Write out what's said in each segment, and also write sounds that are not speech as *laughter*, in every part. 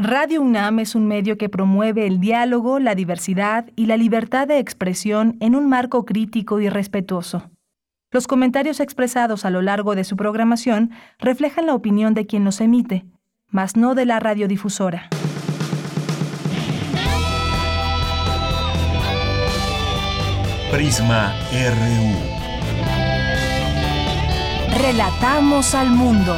Radio UNAM es un medio que promueve el diálogo, la diversidad y la libertad de expresión en un marco crítico y respetuoso. Los comentarios expresados a lo largo de su programación reflejan la opinión de quien los emite, mas no de la radiodifusora. Prisma RU. Relatamos al mundo.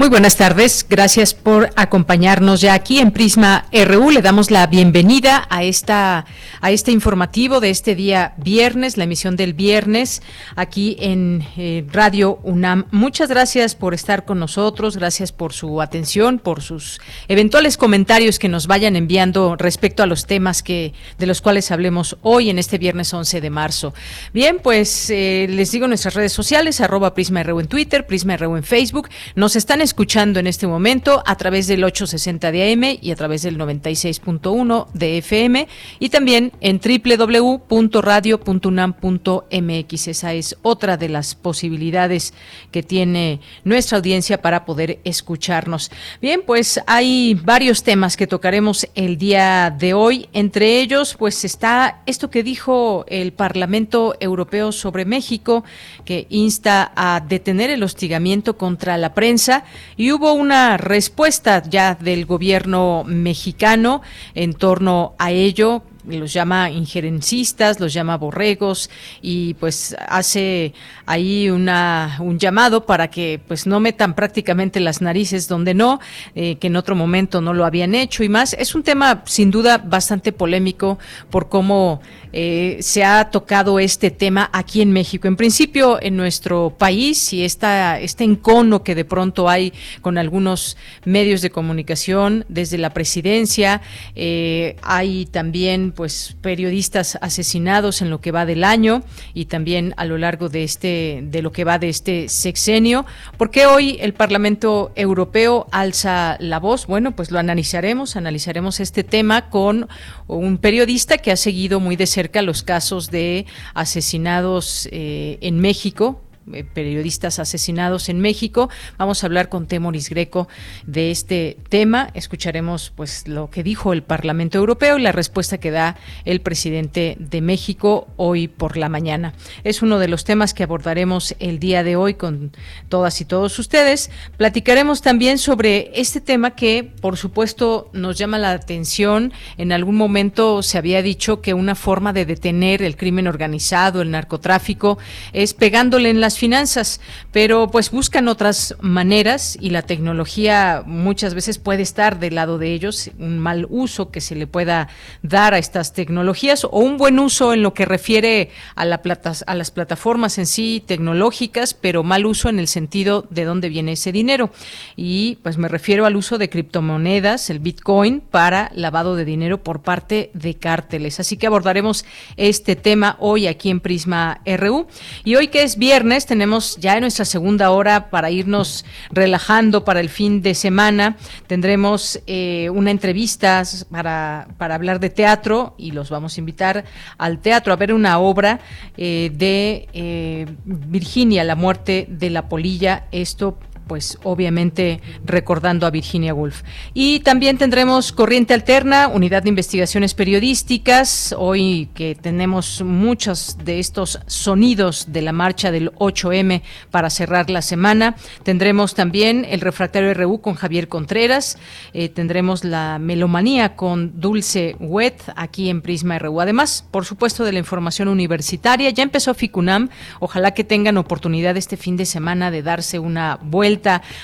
Muy buenas tardes, gracias por acompañarnos ya aquí en Prisma RU. Le damos la bienvenida a esta a este informativo de este día viernes, la emisión del viernes aquí en eh, Radio UNAM. Muchas gracias por estar con nosotros, gracias por su atención, por sus eventuales comentarios que nos vayan enviando respecto a los temas que de los cuales hablemos hoy en este viernes 11 de marzo. Bien, pues eh, les digo nuestras redes sociales arroba Prisma RU en Twitter, Prisma RU en Facebook. Nos están escuchando en este momento a través del 860 de AM y a través del 96.1 de FM y también en www.radio.unam.mx. Esa es otra de las posibilidades que tiene nuestra audiencia para poder escucharnos. Bien, pues hay varios temas que tocaremos el día de hoy. Entre ellos, pues está esto que dijo el Parlamento Europeo sobre México, que insta a detener el hostigamiento contra la prensa y hubo una respuesta ya del gobierno mexicano en torno a ello los llama injerencistas, los llama borregos y pues hace ahí una, un llamado para que pues no metan prácticamente las narices donde no, eh, que en otro momento no lo habían hecho y más. Es un tema sin duda bastante polémico por cómo eh, se ha tocado este tema aquí en México. En principio, en nuestro país y esta, este encono que de pronto hay con algunos medios de comunicación desde la presidencia, eh, hay también pues periodistas asesinados en lo que va del año y también a lo largo de este de lo que va de este sexenio. ¿Por qué hoy el Parlamento Europeo alza la voz? Bueno, pues lo analizaremos, analizaremos este tema con un periodista que ha seguido muy de cerca los casos de asesinados eh, en México, eh, periodistas asesinados en México. Vamos a hablar con Temoris Greco de este tema. Escucharemos pues lo que dijo el Parlamento Europeo y la respuesta que da el presidente de México hoy por la mañana. Es uno de los temas que abordaremos el día de hoy con todas y todos ustedes. Platicaremos también sobre este tema que por supuesto nos llama la atención. En algún momento se había dicho que una forma de detener el crimen organizado, el narcotráfico, es pegándole en las finanzas, pero pues buscan otras maneras y la tecnología muchas veces puede estar del lado de ellos, un mal uso que se le pueda dar a estas tecnologías o un buen uso en lo que refiere a, la plata, a las plataformas en sí tecnológicas, pero mal uso en el sentido de dónde viene ese dinero. Y pues me refiero al uso de criptomonedas, el Bitcoin, para lavado de dinero por parte de cárteles. Así que abordaremos este tema hoy aquí en Prisma RU. Y hoy que es viernes, tenemos ya en nuestra segunda hora para irnos relajando para el fin de semana. Tendremos eh, una entrevista para, para hablar de teatro y los vamos a invitar al teatro a ver una obra eh, de eh, Virginia, La muerte de la polilla. Esto pues obviamente recordando a Virginia Woolf. Y también tendremos Corriente Alterna, Unidad de Investigaciones Periodísticas, hoy que tenemos muchos de estos sonidos de la marcha del 8M para cerrar la semana. Tendremos también el Refractario RU con Javier Contreras, eh, tendremos la Melomanía con Dulce Wet aquí en Prisma RU. Además, por supuesto, de la información universitaria, ya empezó FICUNAM, ojalá que tengan oportunidad este fin de semana de darse una vuelta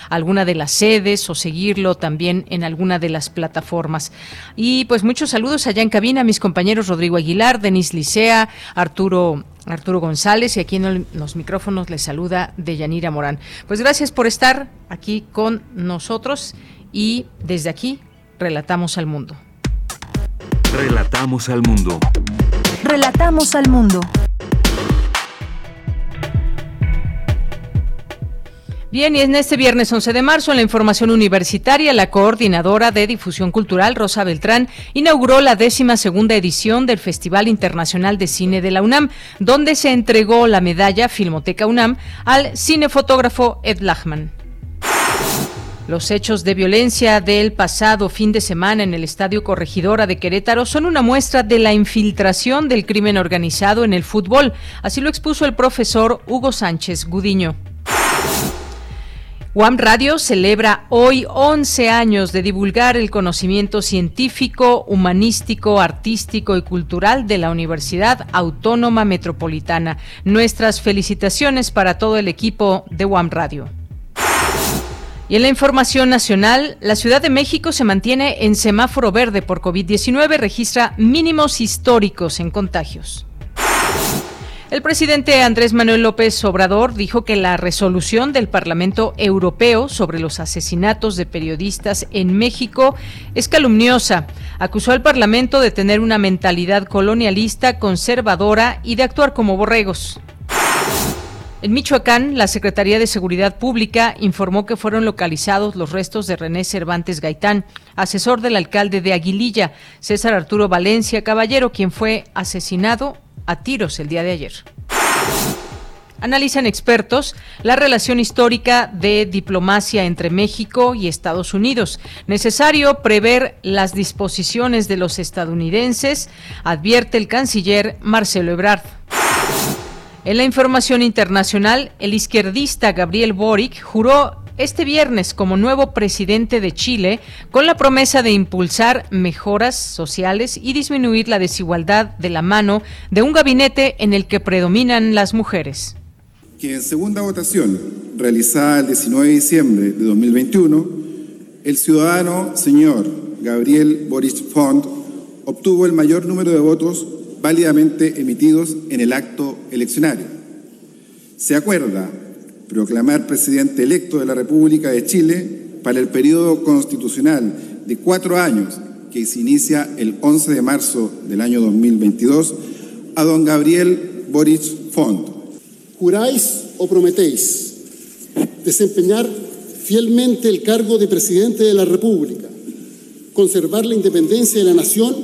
alguna de las sedes o seguirlo también en alguna de las plataformas. Y pues muchos saludos allá en cabina a mis compañeros Rodrigo Aguilar, Denis Licea, Arturo Arturo González y aquí en los micrófonos les saluda Deyanira Morán. Pues gracias por estar aquí con nosotros y desde aquí relatamos al mundo. Relatamos al mundo. Relatamos al mundo. Bien, y en este viernes 11 de marzo, en la información universitaria, la coordinadora de difusión cultural, Rosa Beltrán, inauguró la décima segunda edición del Festival Internacional de Cine de la UNAM, donde se entregó la medalla Filmoteca UNAM al cinefotógrafo Ed Lachman. Los hechos de violencia del pasado fin de semana en el Estadio Corregidora de Querétaro son una muestra de la infiltración del crimen organizado en el fútbol, así lo expuso el profesor Hugo Sánchez Gudiño. UAM Radio celebra hoy 11 años de divulgar el conocimiento científico, humanístico, artístico y cultural de la Universidad Autónoma Metropolitana. Nuestras felicitaciones para todo el equipo de UAM Radio. Y en la información nacional, la Ciudad de México se mantiene en semáforo verde por COVID-19, registra mínimos históricos en contagios. El presidente Andrés Manuel López Obrador dijo que la resolución del Parlamento Europeo sobre los asesinatos de periodistas en México es calumniosa. Acusó al Parlamento de tener una mentalidad colonialista, conservadora y de actuar como borregos. En Michoacán, la Secretaría de Seguridad Pública informó que fueron localizados los restos de René Cervantes Gaitán, asesor del alcalde de Aguililla, César Arturo Valencia Caballero, quien fue asesinado a tiros el día de ayer. Analizan expertos la relación histórica de diplomacia entre México y Estados Unidos. Necesario prever las disposiciones de los estadounidenses, advierte el canciller Marcelo Ebrard. En la información internacional, el izquierdista Gabriel Boric juró este viernes como nuevo presidente de Chile con la promesa de impulsar mejoras sociales y disminuir la desigualdad de la mano de un gabinete en el que predominan las mujeres. Que en segunda votación, realizada el 19 de diciembre de 2021, el ciudadano señor Gabriel Boris Font obtuvo el mayor número de votos válidamente emitidos en el acto eleccionario. Se acuerda proclamar presidente electo de la República de Chile para el periodo constitucional de cuatro años que se inicia el 11 de marzo del año 2022 a don Gabriel Boris Font. ¿Juráis o prometéis desempeñar fielmente el cargo de presidente de la República, conservar la independencia de la nación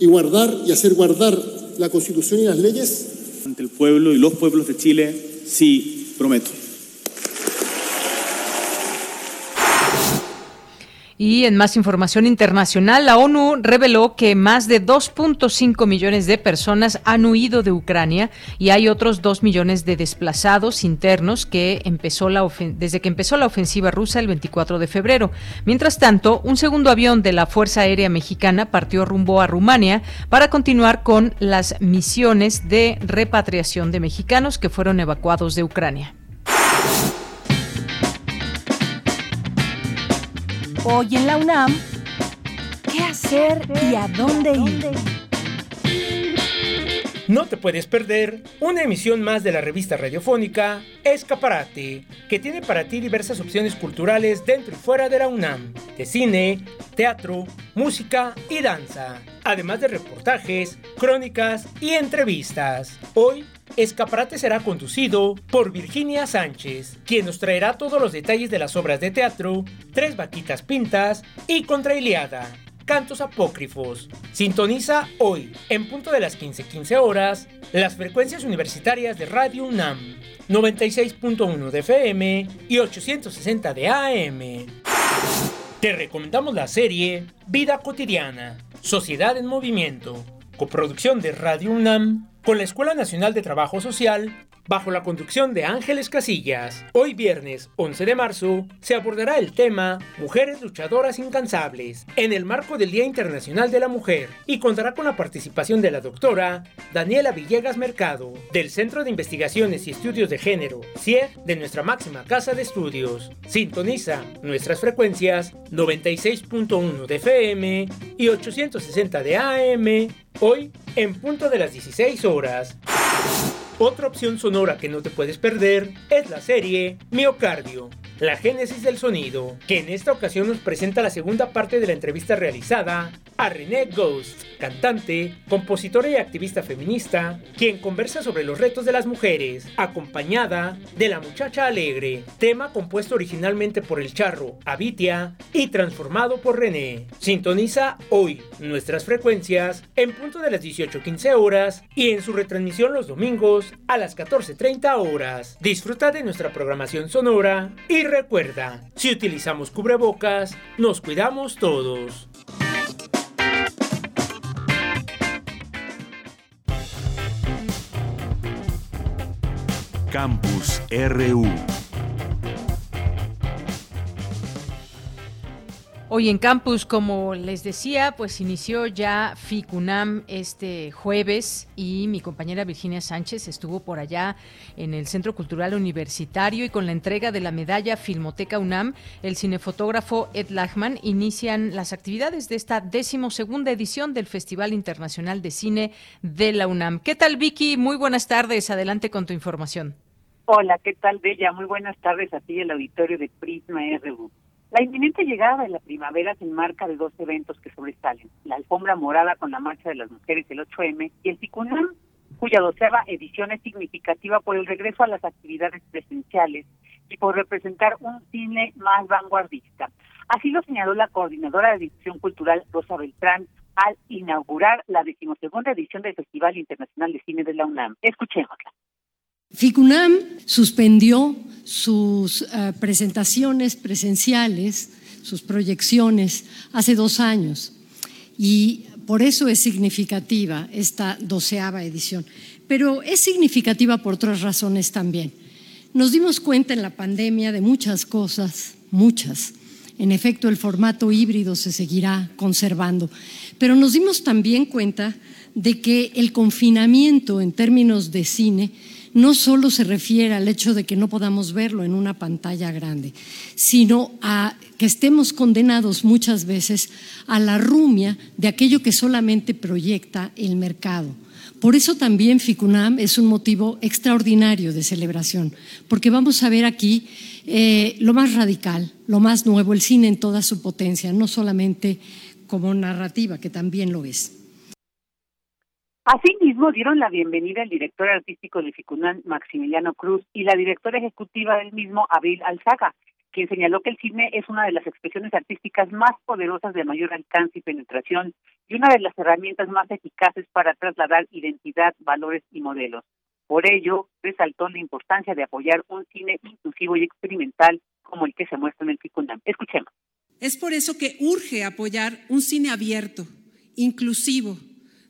y guardar y hacer guardar la Constitución y las leyes? Ante el pueblo y los pueblos de Chile, sí, prometo. Y en más información internacional, la ONU reveló que más de 2.5 millones de personas han huido de Ucrania y hay otros 2 millones de desplazados internos que empezó la desde que empezó la ofensiva rusa el 24 de febrero. Mientras tanto, un segundo avión de la Fuerza Aérea Mexicana partió rumbo a Rumania para continuar con las misiones de repatriación de mexicanos que fueron evacuados de Ucrania. Hoy en la UNAM, ¿qué hacer y a dónde ir? No te puedes perder una emisión más de la revista radiofónica Escaparate, que tiene para ti diversas opciones culturales dentro y fuera de la UNAM, de cine, teatro, música y danza, además de reportajes, crónicas y entrevistas. Hoy Escaparate será conducido por Virginia Sánchez, quien nos traerá todos los detalles de las obras de teatro, Tres Vaquitas Pintas y Contra Iliada, Cantos Apócrifos. Sintoniza hoy, en punto de las 15:15 horas, las frecuencias universitarias de Radio UNAM, 96.1 de FM y 860 de AM. Te recomendamos la serie Vida Cotidiana, Sociedad en Movimiento, coproducción de Radio UNAM con la Escuela Nacional de Trabajo Social, bajo la conducción de Ángeles Casillas. Hoy viernes 11 de marzo se abordará el tema Mujeres luchadoras incansables en el marco del Día Internacional de la Mujer y contará con la participación de la doctora Daniela Villegas Mercado del Centro de Investigaciones y Estudios de Género, CIEG, de nuestra máxima casa de estudios. Sintoniza nuestras frecuencias 96.1 de FM y 860 de AM hoy en punto de las 16 horas. Otra opción sonora que no te puedes perder es la serie Miocardio, la génesis del sonido, que en esta ocasión nos presenta la segunda parte de la entrevista realizada a René Ghost, cantante, compositora y activista feminista, quien conversa sobre los retos de las mujeres, acompañada de La Muchacha Alegre, tema compuesto originalmente por el charro Abitia y transformado por René. Sintoniza hoy nuestras frecuencias en punto de las 18.15 horas y en su retransmisión los domingos a las 14.30 horas. Disfruta de nuestra programación sonora y recuerda, si utilizamos cubrebocas, nos cuidamos todos. Campus RU. Hoy en campus, como les decía, pues inició ya FICUNAM este jueves y mi compañera Virginia Sánchez estuvo por allá en el Centro Cultural Universitario y con la entrega de la medalla Filmoteca UNAM, el cinefotógrafo Ed Lachman inician las actividades de esta decimosegunda edición del Festival Internacional de Cine de la UNAM. ¿Qué tal Vicky? Muy buenas tardes, adelante con tu información. Hola, ¿qué tal Bella? Muy buenas tardes a ti el auditorio de Prisma RU. La inminente llegada de la primavera se enmarca de dos eventos que sobresalen, la alfombra morada con la Marcha de las Mujeres el 8M y el Ticunam, cuya doceava edición es significativa por el regreso a las actividades presenciales y por representar un cine más vanguardista. Así lo señaló la coordinadora de difusión cultural Rosa Beltrán al inaugurar la decimosegunda edición del Festival Internacional de Cine de la UNAM. Escuchémosla. FICUNAM suspendió sus uh, presentaciones presenciales, sus proyecciones, hace dos años. Y por eso es significativa esta doceava edición. Pero es significativa por otras razones también. Nos dimos cuenta en la pandemia de muchas cosas, muchas. En efecto, el formato híbrido se seguirá conservando. Pero nos dimos también cuenta de que el confinamiento en términos de cine no solo se refiere al hecho de que no podamos verlo en una pantalla grande, sino a que estemos condenados muchas veces a la rumia de aquello que solamente proyecta el mercado. Por eso también FICUNAM es un motivo extraordinario de celebración, porque vamos a ver aquí eh, lo más radical, lo más nuevo, el cine en toda su potencia, no solamente como narrativa, que también lo es. Asimismo, dieron la bienvenida el director artístico de FICUNAM, Maximiliano Cruz, y la directora ejecutiva del mismo, Abril Alzaga, quien señaló que el cine es una de las expresiones artísticas más poderosas de mayor alcance y penetración y una de las herramientas más eficaces para trasladar identidad, valores y modelos. Por ello, resaltó la importancia de apoyar un cine inclusivo y experimental como el que se muestra en el FICUNAM. Escuchemos. Es por eso que urge apoyar un cine abierto, inclusivo,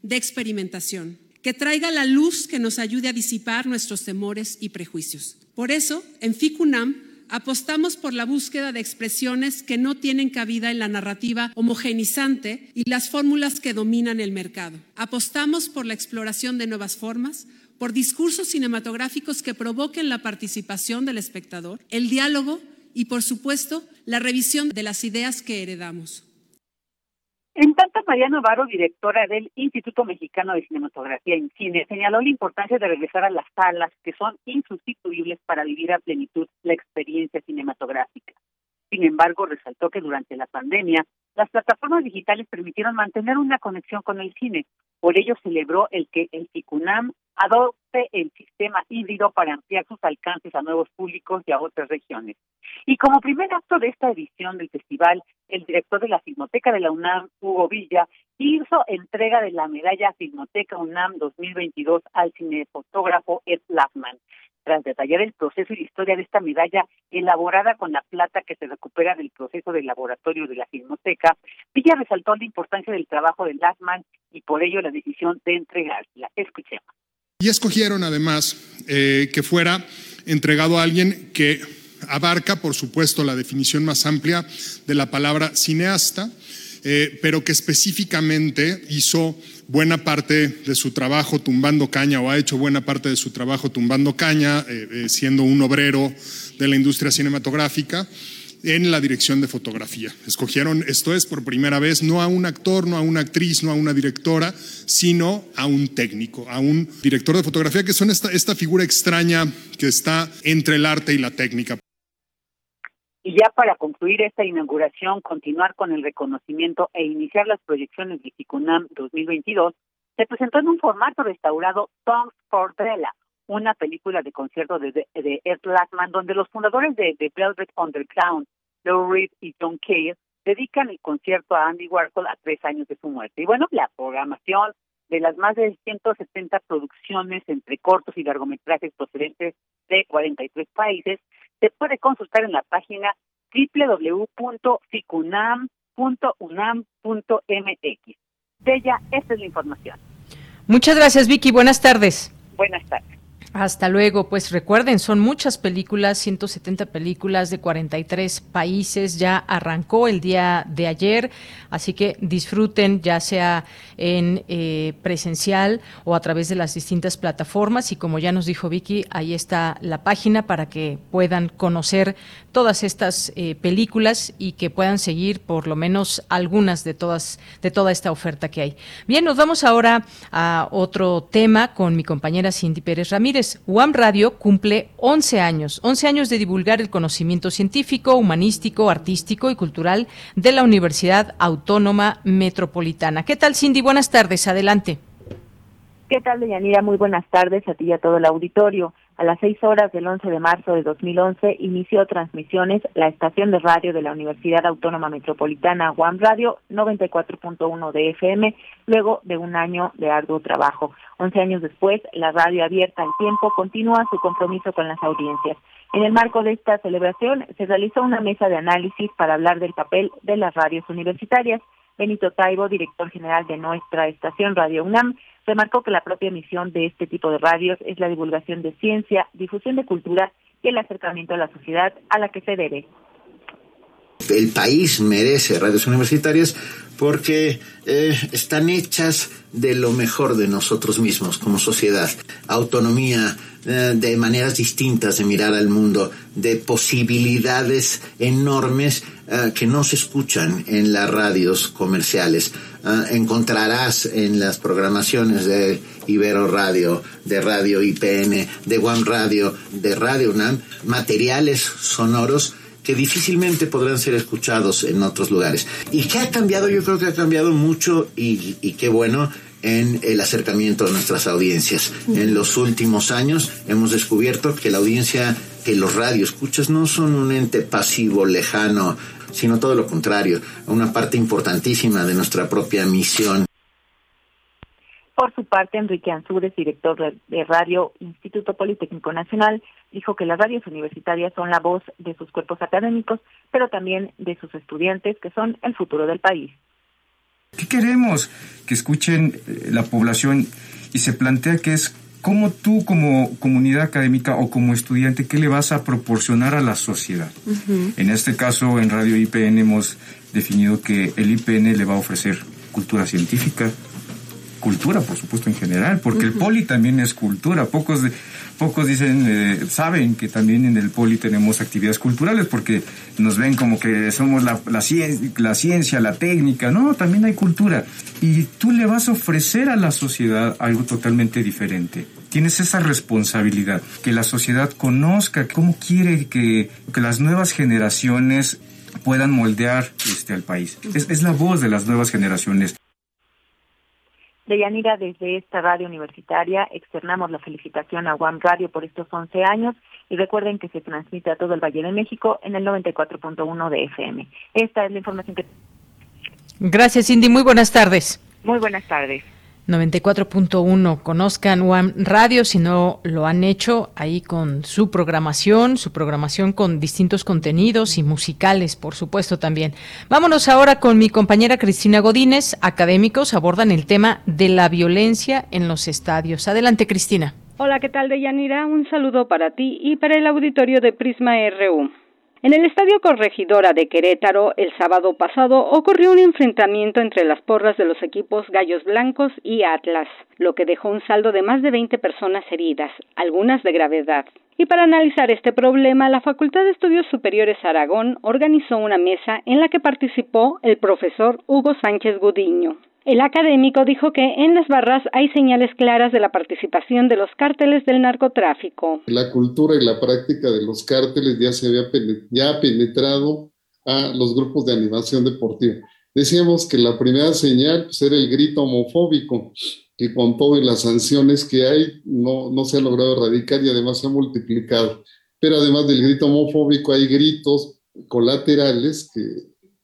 de experimentación, que traiga la luz que nos ayude a disipar nuestros temores y prejuicios. Por eso, en FICUNAM apostamos por la búsqueda de expresiones que no tienen cabida en la narrativa homogenizante y las fórmulas que dominan el mercado. Apostamos por la exploración de nuevas formas, por discursos cinematográficos que provoquen la participación del espectador, el diálogo y, por supuesto, la revisión de las ideas que heredamos. En tanto, María Navarro, directora del Instituto Mexicano de Cinematografía en Cine, señaló la importancia de regresar a las salas que son insustituibles para vivir a plenitud la experiencia cinematográfica. Sin embargo, resaltó que durante la pandemia, las plataformas digitales permitieron mantener una conexión con el cine. Por ello, celebró el que el CICUNAM adopte el sistema híbrido para ampliar sus alcances a nuevos públicos y a otras regiones. Y como primer acto de esta edición del festival, el director de la Filmoteca de la UNAM, Hugo Villa, hizo entrega de la medalla Filmoteca UNAM 2022 al cinefotógrafo Ed Lachman. Tras detallar el proceso y la historia de esta medalla elaborada con la plata que se recupera del proceso del laboratorio de la Filmoteca, Villa resaltó la importancia del trabajo de Lachman y por ello la decisión de entregársela. Escuchemos. Y escogieron además eh, que fuera entregado a alguien que abarca, por supuesto, la definición más amplia de la palabra cineasta, eh, pero que específicamente hizo buena parte de su trabajo tumbando caña o ha hecho buena parte de su trabajo tumbando caña, eh, siendo un obrero de la industria cinematográfica en la dirección de fotografía. Escogieron, esto es por primera vez, no a un actor, no a una actriz, no a una directora, sino a un técnico, a un director de fotografía, que son esta, esta figura extraña que está entre el arte y la técnica. Y ya para concluir esta inauguración, continuar con el reconocimiento e iniciar las proyecciones de FICUNAM 2022, se presentó en un formato restaurado Songs for una película de concierto de, de, Ed donde los fundadores de, The Velvet Underground, Lou Reed y John Cale, dedican el concierto a Andy Warhol a tres años de su muerte. Y bueno, la programación de las más de 170 producciones entre cortos y largometrajes procedentes de 43 países se puede consultar en la página www.ficunam.unam.mx. De ella, esta es la información. Muchas gracias, Vicky. Buenas tardes. Buenas tardes. Hasta luego. Pues recuerden, son muchas películas, 170 películas de 43 países. Ya arrancó el día de ayer, así que disfruten ya sea en eh, presencial o a través de las distintas plataformas. Y como ya nos dijo Vicky, ahí está la página para que puedan conocer todas estas eh, películas y que puedan seguir por lo menos algunas de todas de toda esta oferta que hay. Bien, nos vamos ahora a otro tema con mi compañera Cindy Pérez Ramírez. UAM Radio cumple 11 años, 11 años de divulgar el conocimiento científico, humanístico, artístico y cultural de la Universidad Autónoma Metropolitana. ¿Qué tal, Cindy? Buenas tardes, adelante. ¿Qué tal, Deyanira? Muy buenas tardes a ti y a todo el auditorio. A las seis horas del 11 de marzo de 2011 inició transmisiones la estación de radio de la Universidad Autónoma Metropolitana, One Radio 94.1 de FM, luego de un año de arduo trabajo. Once años después, la radio abierta al tiempo continúa su compromiso con las audiencias. En el marco de esta celebración se realizó una mesa de análisis para hablar del papel de las radios universitarias. Benito Taibo, director general de nuestra estación Radio UNAM, remarcó que la propia misión de este tipo de radios es la divulgación de ciencia, difusión de cultura y el acercamiento a la sociedad a la que se debe. El país merece radios universitarias porque eh, están hechas de lo mejor de nosotros mismos como sociedad. Autonomía, eh, de maneras distintas de mirar al mundo, de posibilidades enormes eh, que no se escuchan en las radios comerciales. encontrarás en las programaciones de Ibero Radio, de Radio IPN, de One Radio, de Radio UNAM, materiales sonoros que difícilmente podrán ser escuchados en otros lugares. ¿Y qué ha cambiado? Yo creo que ha cambiado mucho y, y qué bueno en el acercamiento a nuestras audiencias. En los últimos años hemos descubierto que la audiencia, que los radioescuchas no son un ente pasivo, lejano, sino todo lo contrario, una parte importantísima de nuestra propia misión. Por su parte, Enrique Ansúrez, director de Radio Instituto Politécnico Nacional, dijo que las radios universitarias son la voz de sus cuerpos académicos, pero también de sus estudiantes, que son el futuro del país. ¿Qué queremos? Que escuchen eh, la población y se plantea que es cómo tú como comunidad académica o como estudiante, ¿qué le vas a proporcionar a la sociedad? En este caso, en Radio IPN hemos definido que el IPN le va a ofrecer cultura científica, cultura, por supuesto, en general, porque el poli también es cultura. Pocos, pocos dicen, eh, saben que también en el poli tenemos actividades culturales, porque nos ven como que somos la, la, la ciencia, la técnica. No, también hay cultura. Y tú le vas a ofrecer a la sociedad algo totalmente diferente. Tienes esa responsabilidad, que la sociedad conozca cómo quiere que, que las nuevas generaciones puedan moldear este, al país. Es, es la voz de las nuevas generaciones. Deyanira, desde esta radio universitaria externamos la felicitación a One Radio por estos 11 años y recuerden que se transmite a todo el Valle de México en el 94.1 de FM. Esta es la información que... Gracias, Cindy. Muy buenas tardes. Muy buenas tardes. 94.1. Conozcan One Radio si no lo han hecho ahí con su programación, su programación con distintos contenidos y musicales, por supuesto también. Vámonos ahora con mi compañera Cristina Godínez. Académicos abordan el tema de la violencia en los estadios. Adelante, Cristina. Hola, ¿qué tal, Deyanira? Un saludo para ti y para el auditorio de Prisma RU. En el Estadio Corregidora de Querétaro, el sábado pasado, ocurrió un enfrentamiento entre las porras de los equipos Gallos Blancos y Atlas, lo que dejó un saldo de más de 20 personas heridas, algunas de gravedad. Y para analizar este problema, la Facultad de Estudios Superiores Aragón organizó una mesa en la que participó el profesor Hugo Sánchez Gudiño. El académico dijo que en las barras hay señales claras de la participación de los cárteles del narcotráfico. La cultura y la práctica de los cárteles ya se había ya penetrado a los grupos de animación deportiva. Decíamos que la primera señal pues, era el grito homofóbico, que con todas las sanciones que hay no, no se ha logrado erradicar y además se ha multiplicado. Pero además del grito homofóbico hay gritos colaterales que,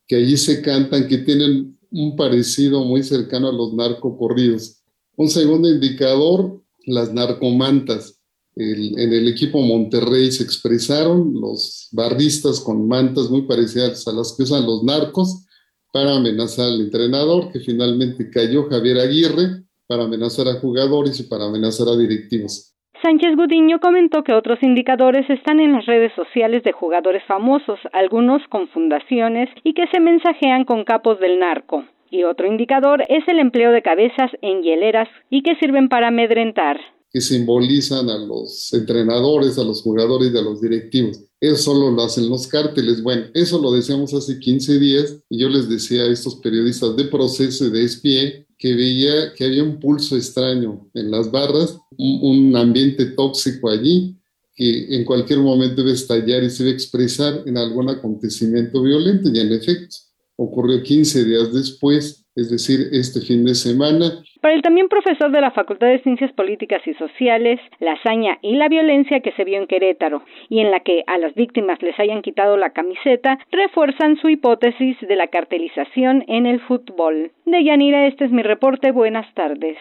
que allí se cantan, que tienen un parecido muy cercano a los narcocorridos. Un segundo indicador, las narcomantas. en el equipo Monterrey se expresaron los barristas con mantas muy parecidas a las que usan los narcos para amenazar al entrenador, que finalmente cayó Javier Aguirre, para amenazar a jugadores y para amenazar a directivos. Sánchez Gudiño comentó que otros indicadores están en las redes sociales de jugadores famosos, algunos con fundaciones y que se mensajean con capos del narco. Y otro indicador es el empleo de cabezas en hieleras y que sirven para amedrentar. Que simbolizan a los entrenadores, a los jugadores y a los directivos. Eso solo lo hacen los cárteles. Bueno, eso lo decíamos hace 15 días y yo les decía a estos periodistas de proceso y de espie que veía que había un pulso extraño en las barras, un, ambiente tóxico allí que en cualquier momento debe estallar y se debe expresar en algún acontecimiento violento y en efecto ocurrió 15 días después, es decir, este fin de semana. Para el también profesor de la Facultad de Ciencias Políticas y Sociales, la hazaña y la violencia que se vio en Querétaro y en la que a las víctimas les hayan quitado la camiseta refuerzan su hipótesis de la cartelización en el fútbol. De Yanira, este es mi reporte. Buenas tardes.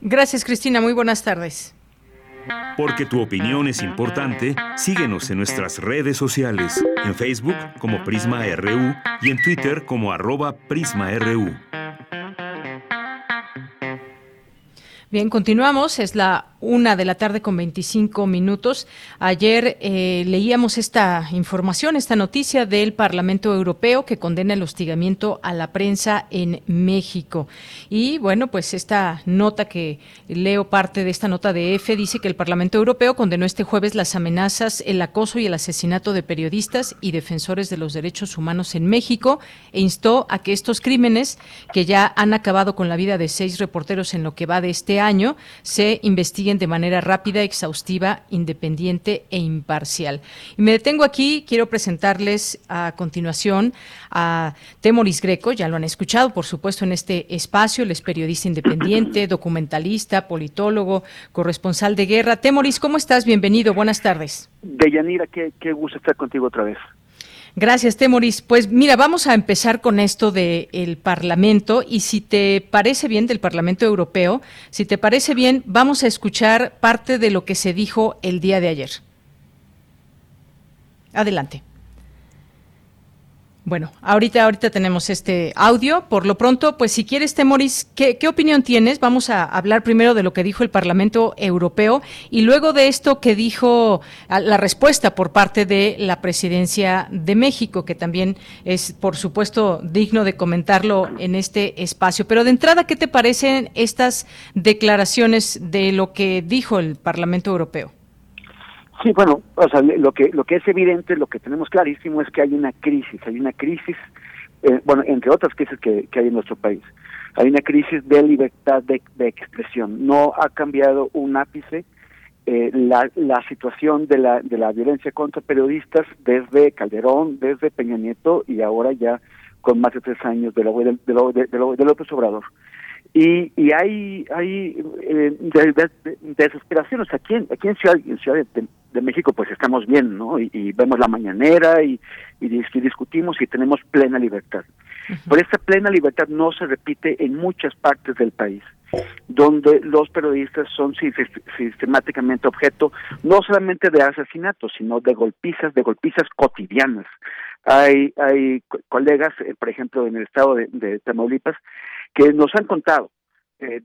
Gracias, Cristina. Muy buenas tardes. Porque tu opinión es importante, síguenos en nuestras redes sociales, en Facebook como Prisma RU y en Twitter como arroba PrismaRU. Bien, continuamos. Es la una de la tarde con 25 minutos. Ayer eh, leíamos esta información, esta noticia del Parlamento Europeo que condena el hostigamiento a la prensa en México. Y bueno, pues esta nota que leo parte de esta nota de EFE dice que el Parlamento Europeo condenó este jueves las amenazas, el acoso y el asesinato de periodistas y defensores de los derechos humanos en México e instó a que estos crímenes, que ya han acabado con la vida de seis reporteros en lo que va de este año se investiguen de manera rápida, exhaustiva, independiente e imparcial. Y me detengo aquí, quiero presentarles a continuación a Temoris Greco, ya lo han escuchado, por supuesto, en este espacio, él es periodista independiente, *clears throat* documentalista, politólogo, corresponsal de guerra. Temoris, ¿cómo estás? Bienvenido, buenas tardes. Deyanira, qué, qué gusto estar contigo otra vez. Gracias, Temoris. Pues mira, vamos a empezar con esto del Parlamento y si te parece bien del Parlamento Europeo, si te parece bien, vamos a escuchar parte de lo que se dijo el día de ayer. Adelante. Bueno, ahorita, ahorita tenemos este audio. Por lo pronto, pues si quieres, Temoris, ¿qué, ¿qué, opinión tienes? Vamos a hablar primero de lo que dijo el Parlamento Europeo y luego de esto que dijo la respuesta por parte de la Presidencia de México, que también es, por supuesto, digno de comentarlo en este espacio. Pero de entrada, ¿qué te parecen estas declaraciones de lo que dijo el Parlamento Europeo? Sí, bueno, o sea, lo que lo que es evidente, lo que tenemos clarísimo es que hay una crisis, hay una crisis, eh, bueno, entre otras crisis que, hay en nuestro país, hay una crisis de libertad de, expresión. No ha cambiado un ápice eh, la, la situación de la de la violencia contra periodistas desde Calderón, desde Peña Nieto y ahora ya con más de tres años de, lo, de, de, de Obrador y, y hay hay eh, desesperaciones aquí en, aquí en Ciudad, en Ciudad de, México pues estamos bien no y, vemos la mañanera y, y, discutimos y tenemos plena libertad. Pero esta plena libertad no se repite en muchas partes del país donde los periodistas son sistemáticamente objeto no solamente de asesinatos sino de golpizas de golpizas cotidianas. Hay hay colegas eh, por ejemplo en el estado de, de Tamaulipas que nos han contado eh,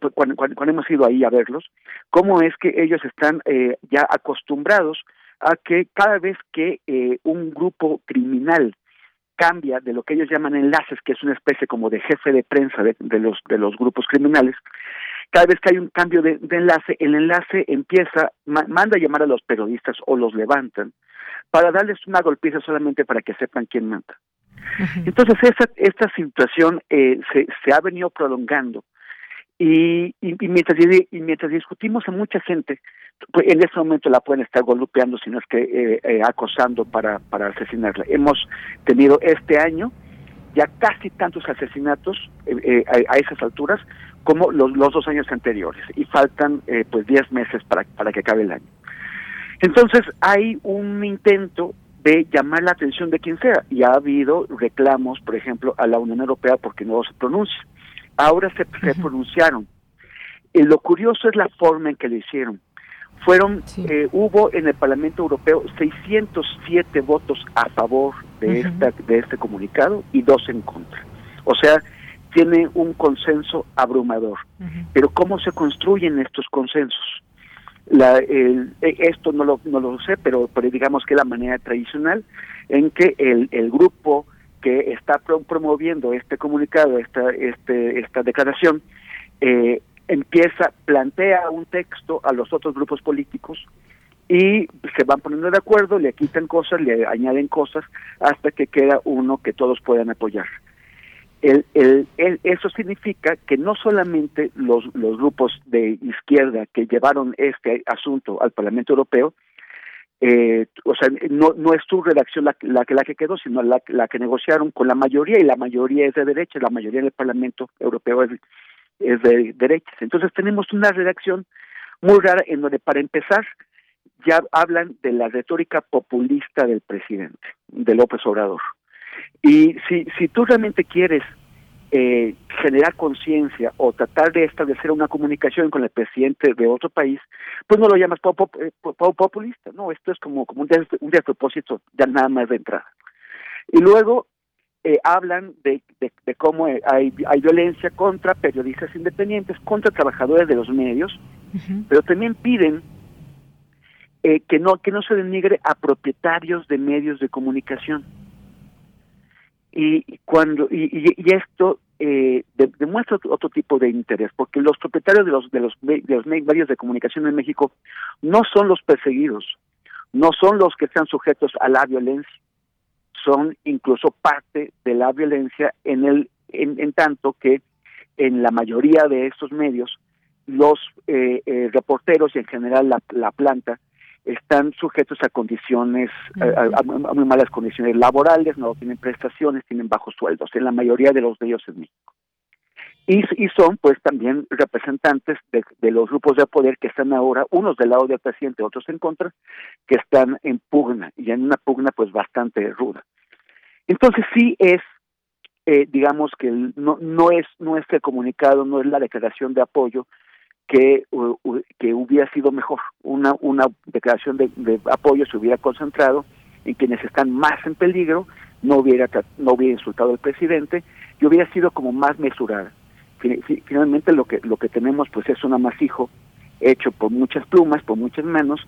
pues, cuando, cuando, hemos ido ahí a verlos, cómo es que ellos están eh, ya acostumbrados a que cada vez que eh, un grupo criminal cambia de lo que ellos llaman enlaces, que es una especie como de jefe de prensa de, los de los grupos criminales, cada vez que hay un cambio de, enlace, el enlace empieza, manda a llamar a los periodistas o los levantan para darles una golpiza solamente para que sepan quién manda. Entonces, esa, esta situación eh, se, se ha venido prolongando. Y, y, mientras, y mientras discutimos a mucha gente, pues en ese momento la pueden estar golpeando, sino es que eh, eh, acosando para, para asesinarla. Hemos tenido este año ya casi tantos asesinatos eh, a, a, esas alturas como los, los dos años anteriores y faltan pues 10 meses para, para que acabe el año. Entonces hay un intento de llamar la atención de quien sea y ha habido reclamos, por ejemplo, a la Unión Europea porque no se pronuncia ahora se, pronunciaron. Y lo curioso es la forma en que lo hicieron. Fueron, eh, hubo en el Parlamento Europeo 607 votos a favor de, esta, de este comunicado y dos en contra. O sea, tiene un consenso abrumador. Pero ¿cómo se construyen estos consensos? La, e, esto no lo, no lo sé, pero, pero digamos que la manera tradicional en que el, el grupo que está promoviendo este comunicado, esta, este, esta declaración, eh, empieza, plantea un texto a los otros grupos políticos y se van poniendo de acuerdo, le quitan cosas, le añaden cosas, hasta que queda uno que todos puedan apoyar. El, el, eso significa que no solamente los, los grupos de izquierda que llevaron este asunto al Parlamento Europeo, eh, o sea, no, no es su redacción la, la, la que quedó, sino la, la que negociaron con la mayoría, y la mayoría es de derecha, la mayoría del Parlamento Europeo es, es de derechas. Entonces tenemos una redacción muy rara en donde, para empezar, ya hablan de la retórica populista del presidente, de López Obrador. Y si, si tú realmente quieres eh, generar conciencia o tratar de establecer una comunicación con el presidente de otro país, pues no lo llamas eh, populista, no, esto es como, como un, un despropósito ya nada más de entrada. Y luego eh, hablan de, de, cómo hay, hay violencia contra periodistas independientes, contra trabajadores de los medios, pero también piden eh, que no que no se denigre a propietarios de medios de comunicación y cuando y, y, esto eh, demuestra otro, tipo de interés porque los propietarios de los de los de los medios de comunicación en México no son los perseguidos no son los que sean sujetos a la violencia son incluso parte de la violencia en el en, en tanto que en la mayoría de estos medios los eh, eh, reporteros y en general la planta están sujetos a condiciones, a, muy malas condiciones laborales, no tienen prestaciones, tienen bajos sueldos, en la mayoría de los de ellos en México. Y, y son pues también representantes de, de, los grupos de poder que están ahora, unos del lado del presidente, otros en contra, que están en pugna, y en una pugna pues bastante ruda. Entonces sí es, eh, digamos que no, no es nuestro comunicado, no es la declaración de apoyo, que, que hubiera sido mejor. Una, una declaración de, apoyo se hubiera concentrado en quienes están más en peligro, no hubiera, no hubiera insultado al presidente y hubiera sido como más mesurada. Finalmente lo que, lo que tenemos pues es un amasijo hecho por muchas plumas, por muchas manos,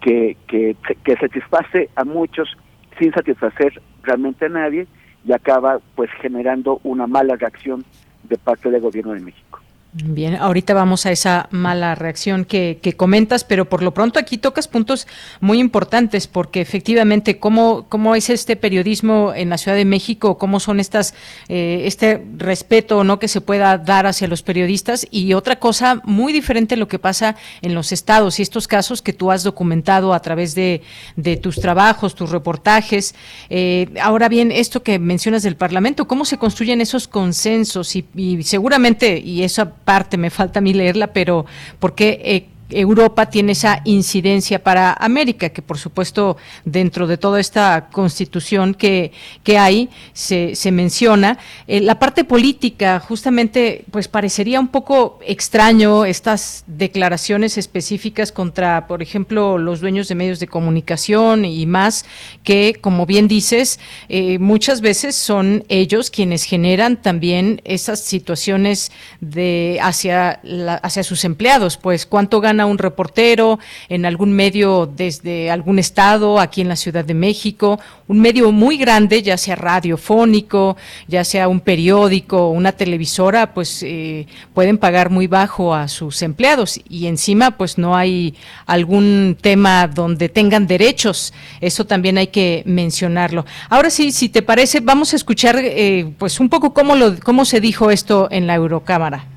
que, que, que satisface a muchos sin satisfacer realmente a nadie y acaba pues generando una mala reacción de parte del gobierno de México. Bien, ahorita vamos a esa mala reacción que, comentas, pero por lo pronto aquí tocas puntos muy importantes, porque efectivamente, ¿cómo, cómo es este periodismo en la Ciudad de México? ¿Cómo son estas, eh, este respeto no que se pueda dar hacia los periodistas? Y otra cosa muy diferente lo que pasa en los estados y estos casos que tú has documentado a través de, de tus trabajos, tus reportajes. Eh, ahora bien, esto que mencionas del Parlamento, ¿cómo se construyen esos consensos? Y, y seguramente, y eso parte, me falta a mí leerla, pero porque eh, Europa tiene esa incidencia para América, que por supuesto dentro de toda esta constitución que, que hay se, se menciona. Eh, la parte política, justamente, pues parecería un poco extraño estas declaraciones específicas contra, por ejemplo, los dueños de medios de comunicación y más, que, como bien dices, eh, muchas veces son ellos quienes generan también esas situaciones de hacia, hacia sus empleados, pues cuánto gana un reportero en algún medio desde algún estado, aquí en la Ciudad de México, un medio muy grande, ya sea radiofónico, ya sea un periódico, una televisora, pues eh, pueden pagar muy bajo a sus empleados y encima pues no hay algún tema donde tengan derechos. Eso también hay que mencionarlo. Ahora sí, si te parece, vamos a escuchar eh, pues un poco cómo, lo, cómo se dijo esto en la Eurocámara.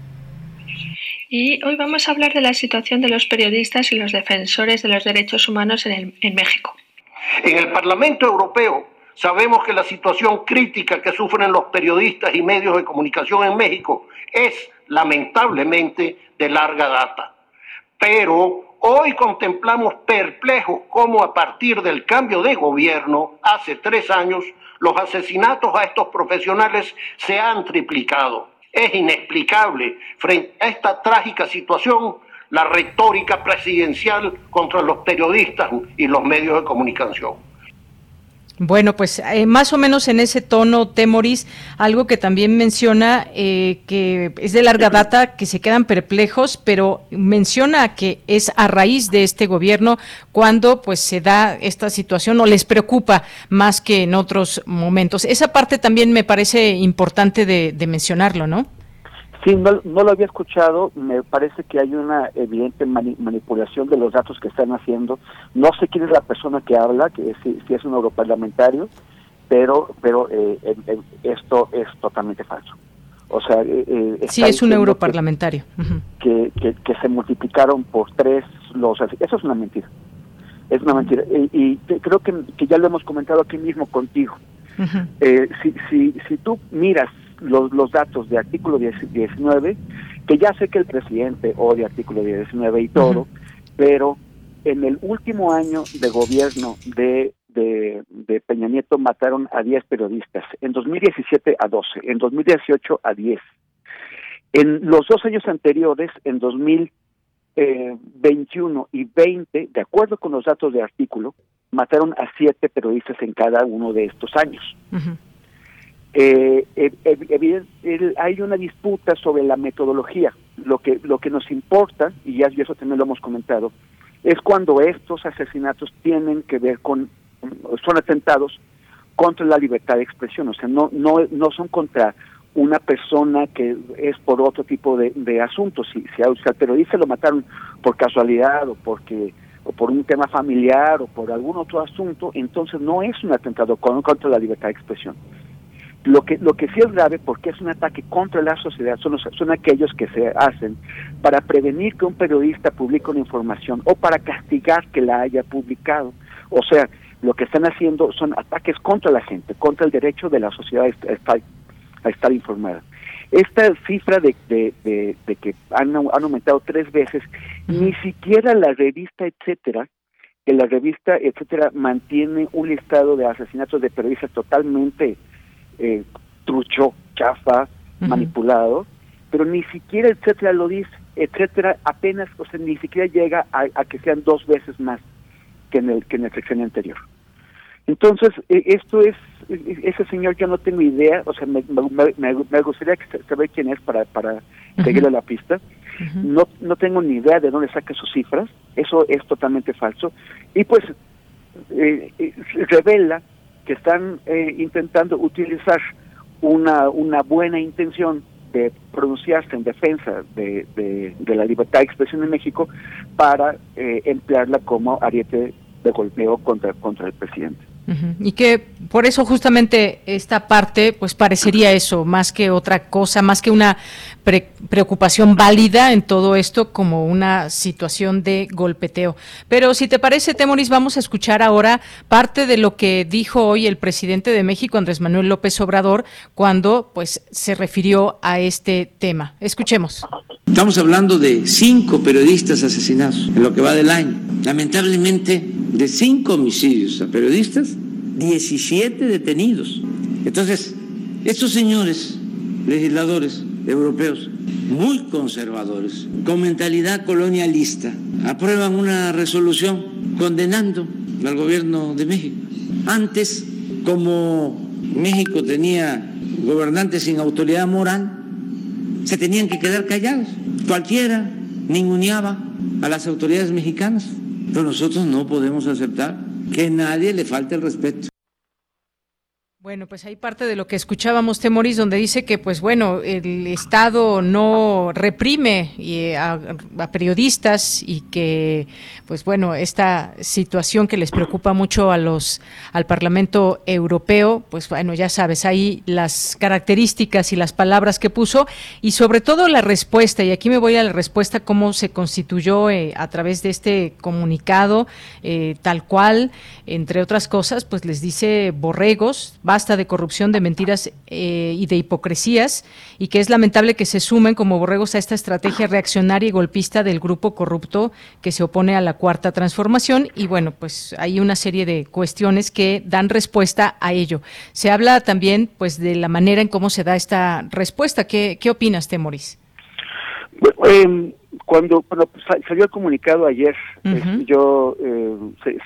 Y hoy vamos a hablar de la situación de los periodistas y los defensores de los derechos humanos en, en México. En el Parlamento Europeo sabemos que la situación crítica que sufren los periodistas y medios de comunicación en México es lamentablemente de larga data. Pero hoy contemplamos perplejos cómo a partir del cambio de gobierno hace tres años los asesinatos a estos profesionales se han triplicado. Es inexplicable frente a esta trágica situación la retórica presidencial contra los periodistas y los medios de comunicación. Bueno, pues eh, más o menos en ese tono, Temoris, algo que también menciona eh, que es de larga data, que se quedan perplejos, pero menciona que es a raíz de este gobierno cuando pues se da esta situación o les preocupa más que en otros momentos. Esa parte también me parece importante de, de mencionarlo, ¿no? Sí, no, lo había escuchado. Me parece que hay una evidente manipulación de los datos que están haciendo. No sé quién es la persona que habla, que si, es un europarlamentario, pero pero eh, esto es totalmente falso. O sea, eh, eh sí es un europarlamentario que, que, se multiplicaron por tres los. Eso es una mentira. Es una mentira. Y, creo que, que, ya lo hemos comentado aquí mismo contigo. eh, si, si, si tú miras los, los datos de artículo 19, que ya sé que el presidente odia artículo 19 y todo, pero en el último año de gobierno de, de, de, Peña Nieto mataron a 10 periodistas, en 2017 a 12, en 2018 a 10. En los dos años anteriores, en 2021 y 20, de acuerdo con los datos de artículo, mataron a 7 periodistas en cada uno de estos años. Eh, eh, hay una disputa sobre la metodología. Lo que, lo que nos importa, y ya eso también lo hemos comentado, es cuando estos asesinatos tienen que ver con, son atentados contra la libertad de expresión, o sea, no, no, no son contra una persona que es por otro tipo de, de asuntos. Si, si al periodista lo mataron por casualidad o porque o por un tema familiar o por algún otro asunto, entonces no es un atentado contra la libertad de expresión. Lo que, lo que sí es grave, porque es un ataque contra la sociedad, son, son aquellos que se hacen para prevenir que un periodista publique una información o para castigar que la haya publicado. O sea, lo que están haciendo son ataques contra la gente, contra el derecho de la sociedad a estar, a estar informada. Esta cifra de, de, de, que han, han, aumentado tres veces, ni siquiera la revista, etcétera, que la revista, etcétera, mantiene un listado de asesinatos de periodistas totalmente eh, trucho, chafa, manipulado, pero ni siquiera etcétera lo dice, etcétera apenas, o sea, ni siquiera llega a, que sean dos veces más que en el que en el sección anterior. Entonces, e, esto es, ese señor yo no tengo idea, o sea, me, me, gustaría saber quién es para, para seguirle la pista. No, no tengo ni idea de dónde saca sus cifras, eso es totalmente falso. Y pues eh, eh revela que están eh, intentando utilizar una, una buena intención de pronunciarse en defensa de, de, la libertad de expresión en México para eh, emplearla como ariete de golpeo contra, contra el presidente. Y que por eso justamente esta parte pues parecería eso, más que otra cosa, más que una preocupación válida en todo esto como una situación de golpeteo. Pero si te parece, Temoris, vamos a escuchar ahora parte de lo que dijo hoy el presidente de México, Andrés Manuel López Obrador, cuando pues se refirió a este tema. Escuchemos. Estamos hablando de cinco periodistas asesinados en lo que va del año. Lamentablemente, de cinco homicidios a periodistas, 17 detenidos. Entonces, estos señores legisladores europeos muy conservadores, con mentalidad colonialista, aprueban una resolución condenando al gobierno de México. Antes, como México tenía gobernantes sin autoridad moral, se tenían que quedar callados. Cualquiera ninguneaba a las autoridades mexicanas. Pero nosotros no podemos aceptar que nadie le falte el respeto. Bueno, pues hay parte de lo que escuchábamos, Temoris, donde dice que, pues bueno, el Estado no reprime eh, a, periodistas y que, pues bueno, esta situación que les preocupa mucho a los al Parlamento Europeo, pues bueno, ya sabes, ahí las características y las palabras que puso y sobre todo la respuesta. Y aquí me voy a la respuesta cómo se constituyó eh, a través de este comunicado, eh, tal cual, entre otras cosas, pues les dice borregos basta de corrupción, de mentiras eh, y de hipocresías, y que es lamentable que se sumen como borregos a esta estrategia reaccionaria y golpista del grupo corrupto que se opone a la cuarta transformación. Y bueno, pues hay una serie de cuestiones que dan respuesta a ello. Se habla también pues de la manera en cómo se da esta respuesta. ¿Qué, qué opinas, Temoris? Em, cuando, cuando salió el comunicado ayer, yo eh,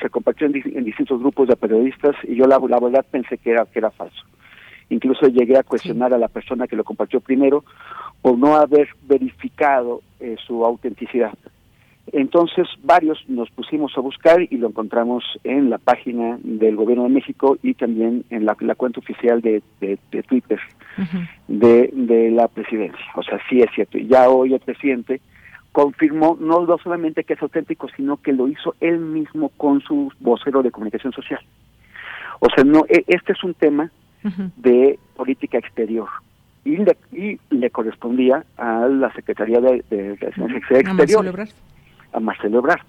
se, compartió en, distintos grupos de periodistas y yo la, la verdad pensé que era que era falso. Incluso llegué a cuestionar a la persona que lo compartió primero por no haber verificado eh, su autenticidad. Entonces varios nos pusimos a buscar y lo encontramos en la página del Gobierno de México y también en la, cuenta oficial de, de, Twitter de, de la presidencia. O sea, sí es cierto. Ya hoy el presidente confirmó no, solamente que es auténtico, sino que lo hizo él mismo con su vocero de comunicación social. O sea, no, e, este es un tema de política exterior. Y le, y le correspondía a la Secretaría de, Relaciones Exteriores, a Marcelo Ebrard.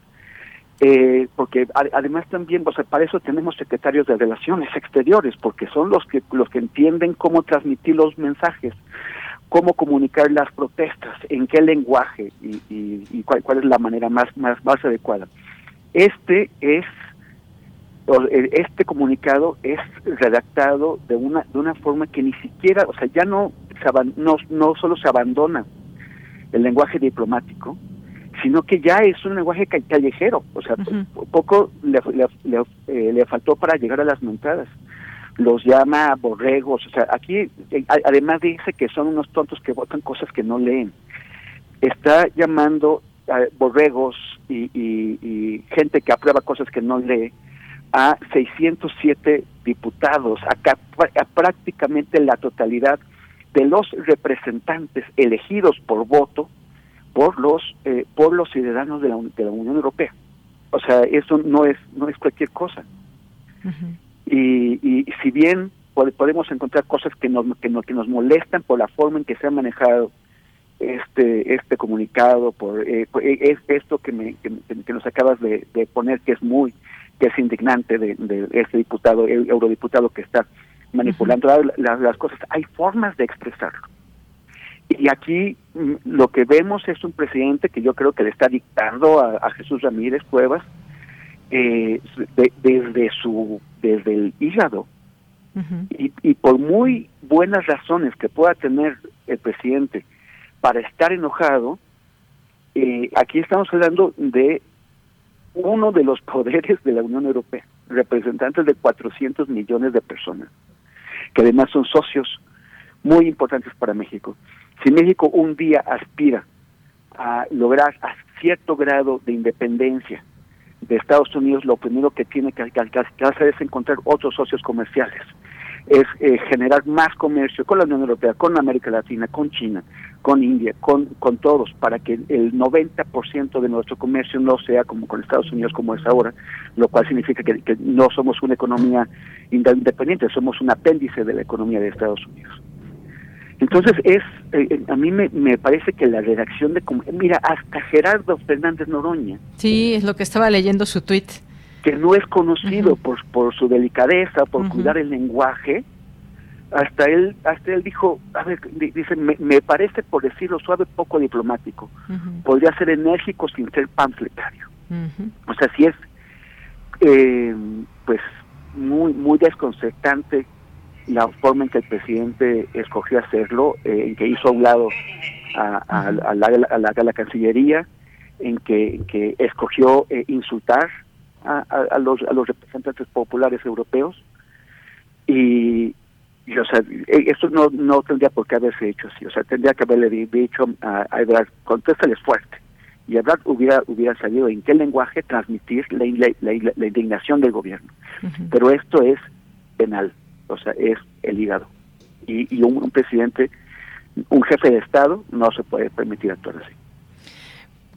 Eh, porque además también, o sea, para eso tenemos secretarios de relaciones exteriores, porque son los que los que entienden cómo transmitir los mensajes, cómo comunicar las protestas, en qué lenguaje y, cuál, cuál, es la manera más, más, más adecuada. Este es este comunicado es redactado de una de una forma que ni siquiera, o sea, ya no no, no solo se abandona el lenguaje diplomático, sino que ya es un lenguaje callejero, o sea, poco le, le, eh, le, faltó para llegar a las montadas los llama borregos, o sea, aquí además dice que son unos tontos que votan cosas que no leen. Está llamando a borregos y, y, gente que aprueba cosas que no lee a 607 diputados, acá a prácticamente la totalidad de los representantes elegidos por voto por los eh, por los ciudadanos de la, de la Unión Europea. O sea, eso no es no es cualquier cosa. Y, y si bien podemos encontrar cosas que nos, que nos, que nos molestan por la forma en que se ha manejado este este comunicado por eh, eh, es esto que, me, que, nos acabas de, poner que es muy que es indignante de, de este diputado eurodiputado que está manipulando. Las, cosas hay formas de expresarlo. Y aquí mm, lo que vemos es un presidente que yo creo que le está dictando a Jesús Ramírez Cuevas eh, desde su desde el hígado. Y, y, por muy buenas razones que pueda tener el presidente para estar enojado eh, aquí estamos hablando de uno de los *laughs* poderes de la Unión Europea representantes de 400 millones de personas que además son socios muy importantes para México. Si México un día aspira a lograr a cierto grado de independencia de Estados Unidos lo primero que tiene que, hacer es encontrar otros socios comerciales, es eh, generar más comercio con la Unión Europea, con América Latina, con China, con India, con, con todos, para que el 90% de nuestro comercio no sea como con Estados Unidos como es ahora, lo cual significa que, que no somos una economía independiente, somos un apéndice de la economía de Estados Unidos. Entonces es, eh, eh, a mí me, me, parece que la redacción de, mira, hasta Gerardo Fernández Noroña. Sí, es lo que estaba leyendo su tweet. Que no es conocido por, por su delicadeza, por cuidar el lenguaje. Hasta él, hasta él dijo, a ver, dice, me, me parece, por decirlo suave, poco diplomático. Podría ser enérgico sin ser panfletario. O sea, si es, eh, pues, muy, muy desconcertante la forma en que el presidente escogió hacerlo, eh, en que hizo a un lado a, la, Cancillería, en que, que escogió eh, insultar a, los, a los representantes populares europeos. Y, o sea, e, eso no, no tendría por qué haberse hecho así, o sea, tendría que haberle dicho a, a Ebrard, contéstales fuerte y Ebrard hubiera, hubiera sabido en qué lenguaje transmitir la, la, indignación del gobierno. Pero esto es penal, o sea, es el hígado. Y, y un presidente, un jefe de Estado, no se puede permitir actuar así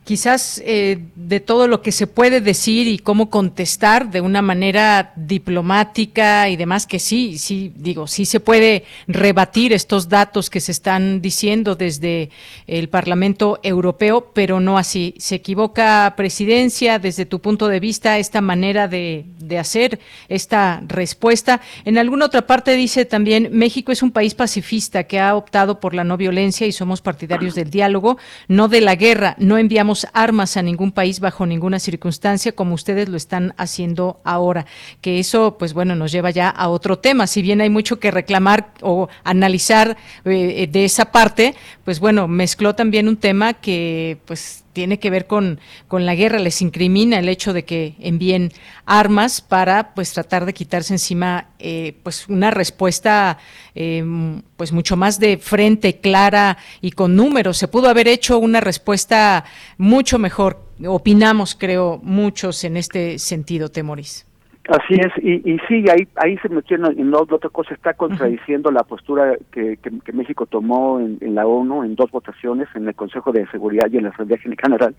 quizás eh, de todo lo que se puede decir y cómo contestar de una manera diplomática y demás, que sí, sí, digo, sí se puede rebatir estos datos que se están diciendo desde el Parlamento Europeo, pero no así. ¿Se equivoca presidencia desde tu punto de vista esta manera de, de hacer esta respuesta? En alguna otra parte dice también, México es un país pacifista que ha optado por la no violencia y somos partidarios del diálogo, no de la guerra, no enviamos armas a ningún país bajo ninguna circunstancia como ustedes lo están haciendo ahora. Que eso, pues bueno, nos lleva ya a otro tema. Si bien hay mucho que reclamar o analizar eh, de esa parte, pues bueno, mezcló también un tema que pues tiene que ver con, con la guerra, les incrimina el hecho de que envíen armas para pues tratar de quitarse encima eh, pues una respuesta em, pues mucho más de frente, clara y con números. Se pudo haber hecho una respuesta mucho mejor, opinamos creo muchos en este sentido, Temoris. Así es, y, y sí, ahí, ahí se metió en, otra cosa, está contradiciendo la postura que, que, México tomó en, la ONU en dos votaciones, en el Consejo de Seguridad y en la Asamblea General.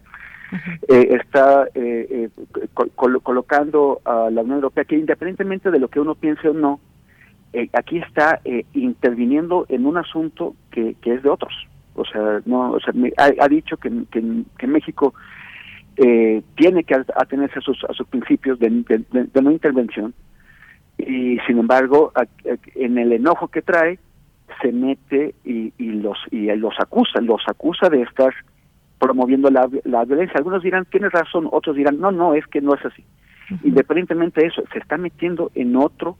Eh, está eh, eh, colocando a la Unión Europea que independientemente de lo que uno piense o no, aquí está interviniendo en un asunto que, que es de otros. O sea, no, o sea, ha, dicho que, que México eh, tiene que atenerse a sus, a sus principios de, no intervención. Y sin embargo en el enojo que trae se mete y, y los y los acusa los acusa de estar promoviendo la, la violencia. Algunos dirán tienes razón otros dirán no no es que no es así independientemente de eso se está metiendo en otro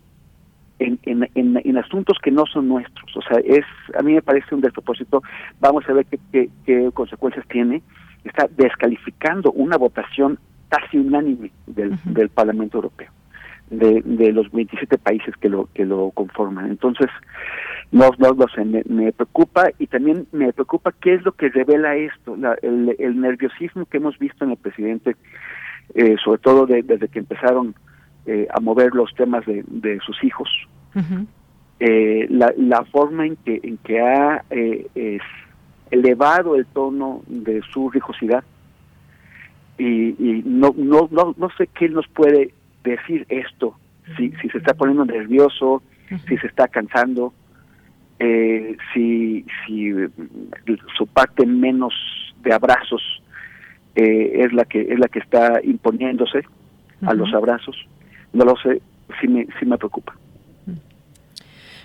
en, en, en, asuntos que no son nuestros. O sea es a mí me parece un despropósito. Vamos a ver qué, qué consecuencias tiene está descalificando una votación casi unánime del, del Parlamento Europeo, de, de, los 27 países que lo que lo conforman. Entonces, no, no, sé, me, preocupa y también me preocupa qué es lo que revela esto, el, nerviosismo que hemos visto en el presidente, eh, sobre todo desde que empezaron eh, a mover los temas de, de sus hijos, eh, la, la forma en que en que ha eh, elevado el tono de su rijosidad. Y, no, no, no, no sé qué nos puede decir esto, si, si se está poniendo nervioso, si se está cansando, eh, si, si su parte menos de abrazos eh, es la que es la que está imponiéndose a los abrazos, no lo sé, sí me, sí me preocupa.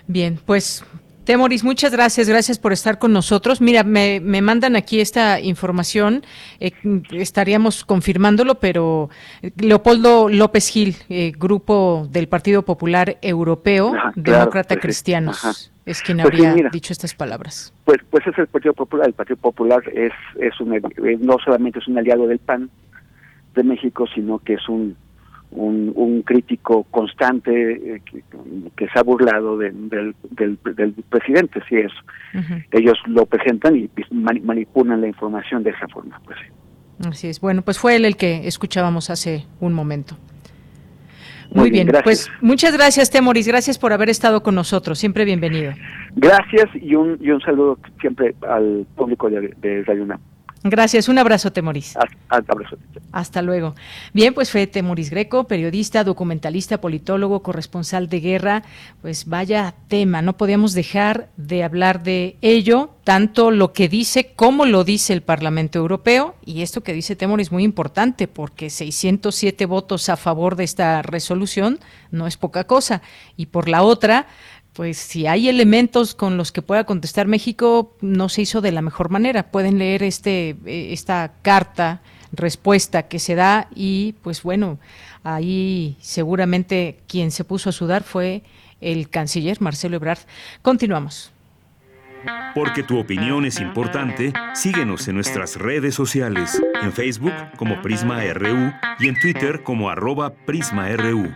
Bien, pues Temoris, muchas gracias, gracias por estar con nosotros. Mira, me, me mandan aquí esta información, eh, estaríamos confirmándolo, pero Leopoldo López Gil, eh, grupo del Partido Popular Europeo, Demócrata pues Cristianos, es quien pues habría dicho estas palabras. Pues, pues es el Partido Popular, el Partido Popular es, es un, eh, no solamente es un aliado del PAN de México, sino que es un un, un crítico constante eh, que, se ha burlado del, del, presidente, si es. Ellos lo presentan y manipulan la información de esa forma. Pues, Así es. Bueno, pues fue él el que escuchábamos hace un momento. Muy, bien, pues muchas gracias, Temoris. Gracias por haber estado con nosotros. Siempre bienvenido. Gracias y un, y un saludo siempre al público de, de Radio Gracias, un abrazo, Temoris. Hasta, abrazo. Hasta luego. Bien, pues fue Temoris Greco, periodista, documentalista, politólogo, corresponsal de guerra. Pues vaya tema, no podíamos dejar de hablar de ello, tanto lo que dice como lo dice el Parlamento Europeo. Y esto que dice Temoris es muy importante porque 607 votos a favor de esta resolución no es poca cosa. Y por la otra, pues si hay elementos con los que pueda contestar México, no se hizo de la mejor manera. Pueden leer este eh, esta carta respuesta que se da y pues bueno, ahí seguramente quien se puso a sudar fue el canciller Marcelo Ebrard. Continuamos. Porque tu opinión es importante, síguenos en nuestras redes sociales, en Facebook como Prisma RU y en Twitter como arroba PrismaRU.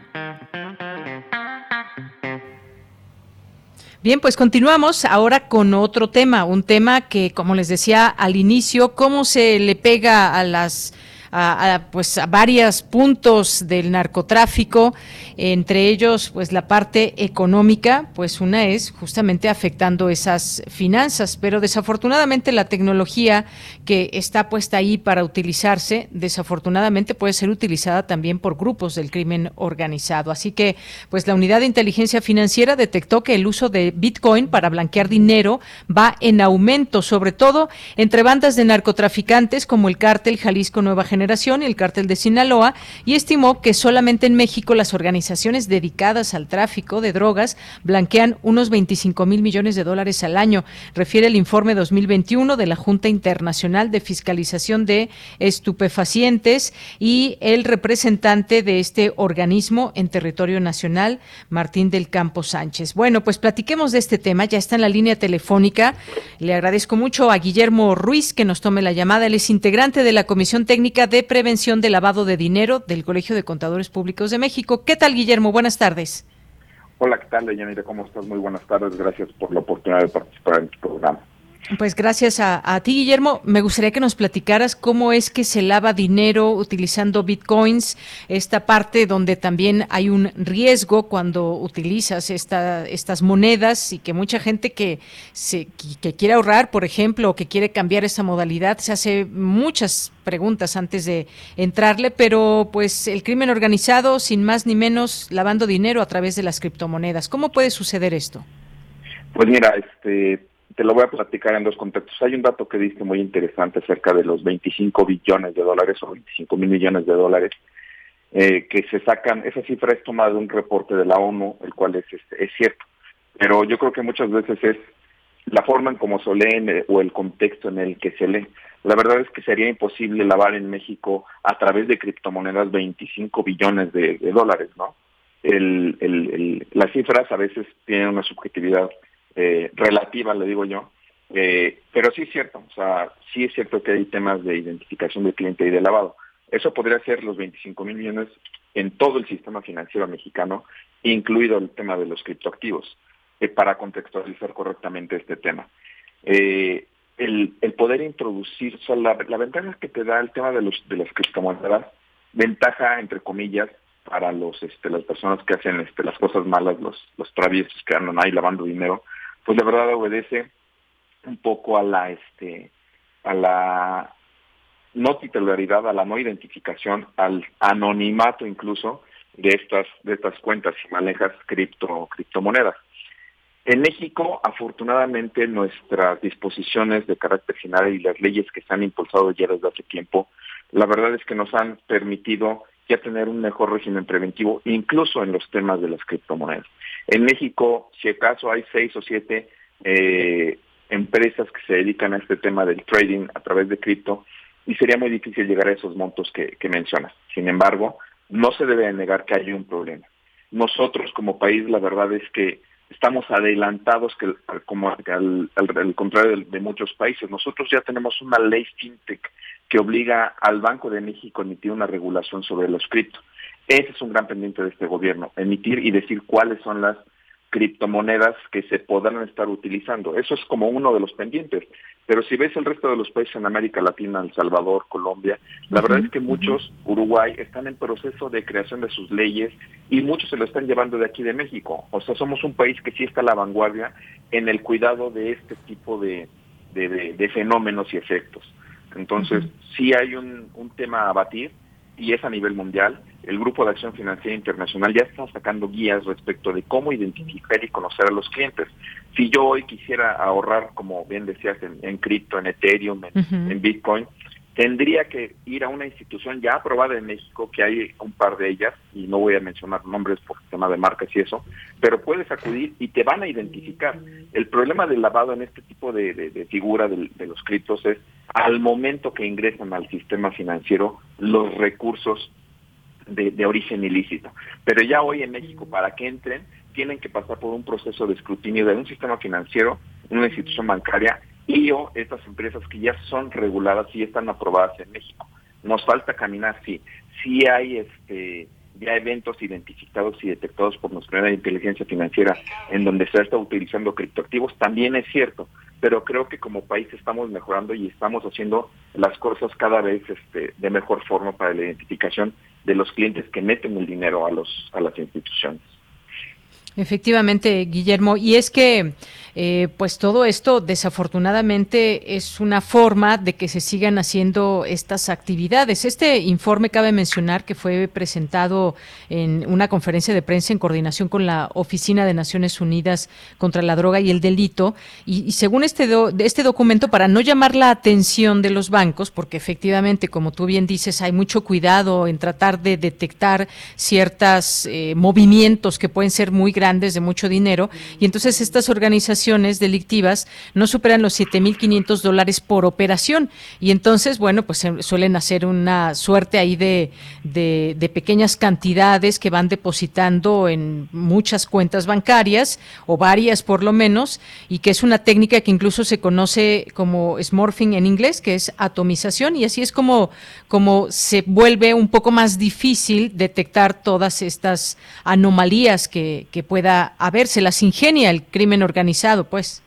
Bien, pues continuamos ahora con otro tema, un tema que, como les decía al inicio, cómo se le pega a las a, pues a varios puntos del narcotráfico, entre ellos pues la parte económica, pues una es justamente afectando esas finanzas, pero desafortunadamente la tecnología que está puesta ahí para utilizarse, desafortunadamente puede ser utilizada también por grupos del crimen organizado. Así que pues la unidad de inteligencia financiera detectó que el uso de Bitcoin para blanquear dinero va en aumento, sobre todo entre bandas de narcotraficantes como el cártel Jalisco Nueva Generación y el cártel de Sinaloa y estimó que solamente en México las organizaciones dedicadas al tráfico de drogas blanquean unos 25 mil millones de dólares al año, refiere el informe 2021 de la Junta Internacional de Fiscalización de Estupefacientes y el representante de este organismo en territorio nacional, Martín del Campo Sánchez. Bueno, pues platiquemos de este tema, ya está en la línea telefónica. Le agradezco mucho a Guillermo Ruiz que nos tome la llamada. Él es integrante de la Comisión Técnica de Prevención de Lavado de Dinero del Colegio de Contadores Públicos de México. ¿Qué tal, Guillermo? Buenas tardes. Hola, ¿qué tal, Deyanira? ¿Cómo estás? Muy buenas tardes. Gracias por la oportunidad de participar en tu programa. Pues gracias a, ti, Guillermo. Me gustaría que nos platicaras cómo es que se lava dinero utilizando bitcoins, esta parte donde también hay un riesgo cuando utilizas esta, estas monedas y que mucha gente que, se, que quiere ahorrar, por ejemplo, o que quiere cambiar esa modalidad, se hace muchas preguntas antes de entrarle, pero pues el crimen organizado, sin más ni menos, lavando dinero a través de las criptomonedas. ¿Cómo puede suceder esto? Pues mira, este te lo voy a platicar en dos contextos. Hay un dato que diste muy interesante acerca de los 25 billones de dólares o 25 mil millones de dólares eh, que se sacan. Esa cifra es tomada de un reporte de la ONU, el cual es, este, es cierto. Pero yo creo que muchas veces es la forma en cómo se lee eh, o el contexto en el que se lee. La verdad es que sería imposible lavar en México a través de criptomonedas 25 billones de, dólares, ¿no? El, el, las cifras a veces tienen una subjetividad eh, relativa, le digo yo. Eh, pero sí es cierto, o sea, sí es cierto que hay temas de identificación del cliente y de lavado. Eso podría ser los 25 mil millones en todo el sistema financiero mexicano, incluido el tema de los criptoactivos, eh, para contextualizar correctamente este tema. el, poder introducir, o la, ventaja que te da el tema de los de las criptomonedas, ventaja entre comillas para los este, las personas que hacen este, las cosas malas, los los traviesos que andan ahí lavando dinero, pues la verdad obedece un poco a la este a la no titularidad, a la no identificación, al anonimato incluso de estas de estas cuentas y manejas cripto criptomonedas. En México, afortunadamente, nuestras disposiciones de carácter final y las leyes que se han impulsado ya desde hace tiempo, la verdad es que nos han permitido ya tener un mejor régimen preventivo, incluso en los temas de las criptomonedas. En México, si acaso hay seis o siete eh, empresas que se dedican a este tema del trading a través de cripto, y sería muy difícil llegar a esos montos que, mencionas. Sin embargo, no se debe negar que hay un problema. Nosotros como país, la verdad es que estamos adelantados que como al, contrario de, muchos países. Nosotros ya tenemos una ley fintech que obliga al Banco de México a emitir una regulación sobre los criptos. Ese es un gran pendiente de este gobierno, emitir y decir cuáles son las criptomonedas que se podrán estar utilizando. Eso es como uno de los pendientes. Pero si ves el resto de los países en América Latina, El Salvador, Colombia, la verdad es que muchos, Uruguay, están en proceso de creación de sus leyes y muchos se lo están llevando de aquí de México. O sea, somos un país que sí está a la vanguardia en el cuidado de este tipo de, de, fenómenos y efectos. Entonces, sí hay un, un tema a batir y es a nivel mundial. El Grupo de Acción Financiera Internacional ya está sacando guías respecto de cómo identificar y conocer a los clientes. Si yo hoy quisiera ahorrar, como bien decías, en, cripto, en Ethereum, en, Bitcoin, tendría que ir a una institución ya aprobada en México, que hay un par de ellas, y no voy a mencionar nombres por tema de marcas y eso, pero puedes acudir y te van a identificar. El problema del lavado en este tipo de, figura de, de los criptos es al momento que ingresan al sistema financiero los recursos de, origen ilícito. Pero ya hoy en México, para que entren, tienen que pasar por un proceso de escrutinio de un sistema financiero, una institución bancaria y o estas empresas que ya son reguladas y están aprobadas en México. Nos falta caminar, sí. Sí hay este ya eventos identificados y detectados por nuestra inteligencia financiera en donde se está utilizando criptoactivos, también es cierto, pero creo que como país estamos mejorando y estamos haciendo las cosas cada vez este, de mejor forma para la identificación de los clientes que meten el dinero a los a las instituciones. Efectivamente, Guillermo. Y es que, eh, pues todo esto desafortunadamente es una forma de que se sigan haciendo estas actividades. Este informe cabe mencionar que fue presentado en una conferencia de prensa en coordinación con la Oficina de Naciones Unidas contra la Droga y el Delito. Y, según este, este documento, para no llamar la atención de los bancos, porque efectivamente, como tú bien dices, hay mucho cuidado en tratar de detectar ciertos eh, movimientos que pueden ser muy grandes de mucho dinero, y entonces estas organizaciones delictivas no superan los 7.500 dólares por operación, y entonces, bueno, pues suelen hacer una suerte ahí de, de, pequeñas cantidades que van depositando en muchas cuentas bancarias, o varias por lo menos, y que es una técnica que incluso se conoce como smorphing en inglés, que es atomización, y así es como, como se vuelve un poco más difícil detectar todas estas anomalías que, que pueda haber, se las ingenia el crimen organizado, pues.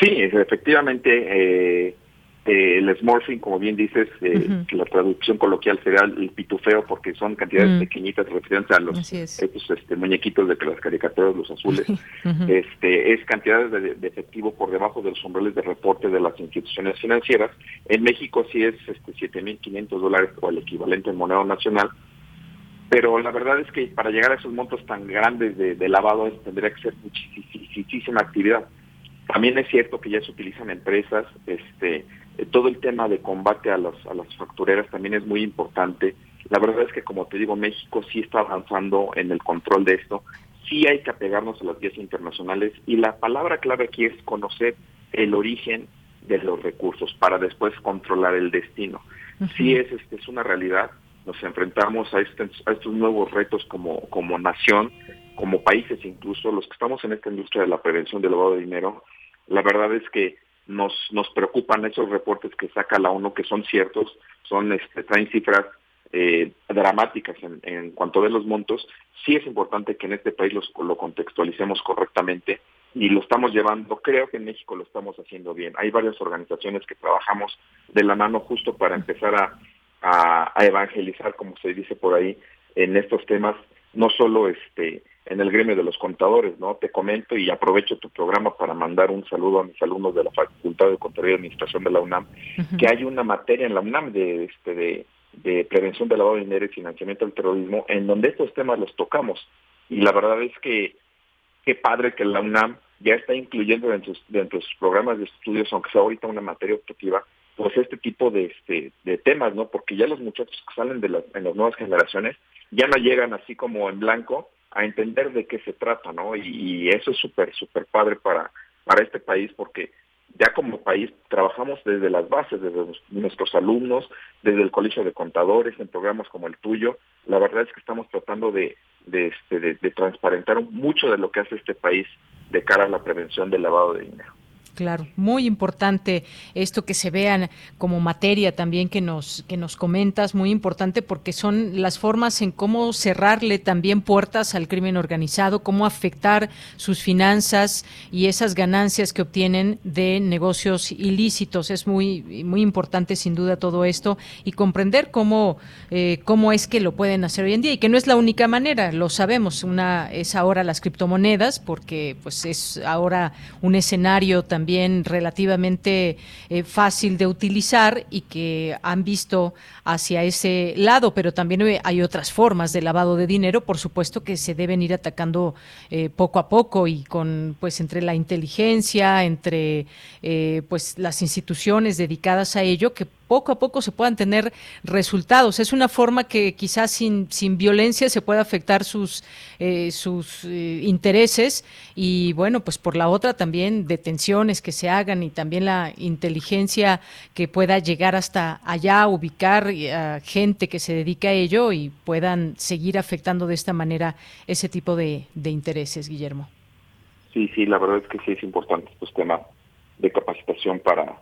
Sí, efectivamente, eh, eh, el smorphing, como bien dices, eh, la traducción coloquial sería el pitufeo, porque son cantidades pequeñitas referentes a los estos, este, muñequitos de las caricaturas, los azules. *laughs* este Es cantidades de, efectivo por debajo de los umbrales de reporte de las instituciones financieras. En México sí es este, 7.500 dólares o el equivalente en moneda nacional, pero la verdad es que para llegar a esos montos tan grandes de, lavado tendría que ser muchísima actividad. También es cierto que ya se utilizan empresas, este, eh, todo el tema de combate a, los, a las factureras también es muy importante. La verdad es que, como te digo, México sí está avanzando en el control de esto. Sí hay que apegarnos a las vías internacionales y la palabra clave aquí es conocer el origen de los recursos para después controlar el destino. Sí es, este, es una realidad nos enfrentamos a, este, a estos nuevos retos como, como nación, como países incluso, los que estamos en esta industria de la prevención del lavado de dinero, la verdad es que nos, nos preocupan esos reportes que saca la ONU, que son ciertos, son este, traen cifras eh, dramáticas en, en, cuanto a los montos. Sí es importante que en este país los, lo contextualicemos correctamente y lo estamos llevando, creo que en México lo estamos haciendo bien. Hay varias organizaciones que trabajamos de la mano justo para empezar a a, evangelizar, como se dice por ahí, en estos temas, no solo este en el gremio de los contadores, ¿no? Te comento y aprovecho tu programa para mandar un saludo a mis alumnos de la Facultad de Contaduría y Administración de la UNAM, que hay una materia en la UNAM de este de, de prevención del lavado de dinero y financiamiento del terrorismo, en donde estos temas los tocamos. Y la verdad es que qué padre que la UNAM ya está incluyendo dentro, dentro de sus programas de estudios, aunque sea ahorita una materia objetiva, pues este tipo de, este, de temas, ¿no? Porque ya los muchachos que salen de las, en las nuevas generaciones ya no llegan así como en blanco a entender de qué se trata, ¿no? Y, eso es súper, súper padre para, para este país porque ya como país trabajamos desde las bases, desde nuestros alumnos, desde el Colegio de Contadores, en programas como el tuyo. La verdad es que estamos tratando de, de, este, de transparentar mucho de lo que hace este país de cara a la prevención del lavado de dinero. Claro, muy importante esto que se vean como materia también que nos que nos comentas, muy importante porque son las formas en cómo cerrarle también puertas al crimen organizado, cómo afectar sus finanzas y esas ganancias que obtienen de negocios ilícitos. Es muy muy importante sin duda todo esto y comprender cómo eh, cómo es que lo pueden hacer hoy en día y que no es la única manera, lo sabemos. Una es ahora las criptomonedas porque pues es ahora un escenario también también relativamente eh, fácil de utilizar y que han visto hacia ese lado, pero también hay otras formas de lavado de dinero, por supuesto que se deben ir atacando eh, poco a poco y con pues entre la inteligencia, entre eh, pues las instituciones dedicadas a ello que poco a poco se puedan tener resultados. Es una forma que quizás sin, sin violencia se pueda afectar sus, eh, sus eh, intereses y bueno, pues por la otra también detenciones que se hagan y también la inteligencia que pueda llegar hasta allá, ubicar a gente que se dedica a ello y puedan seguir afectando de esta manera ese tipo de, intereses, Guillermo. Sí, sí, la verdad es que sí es importante este tema de capacitación para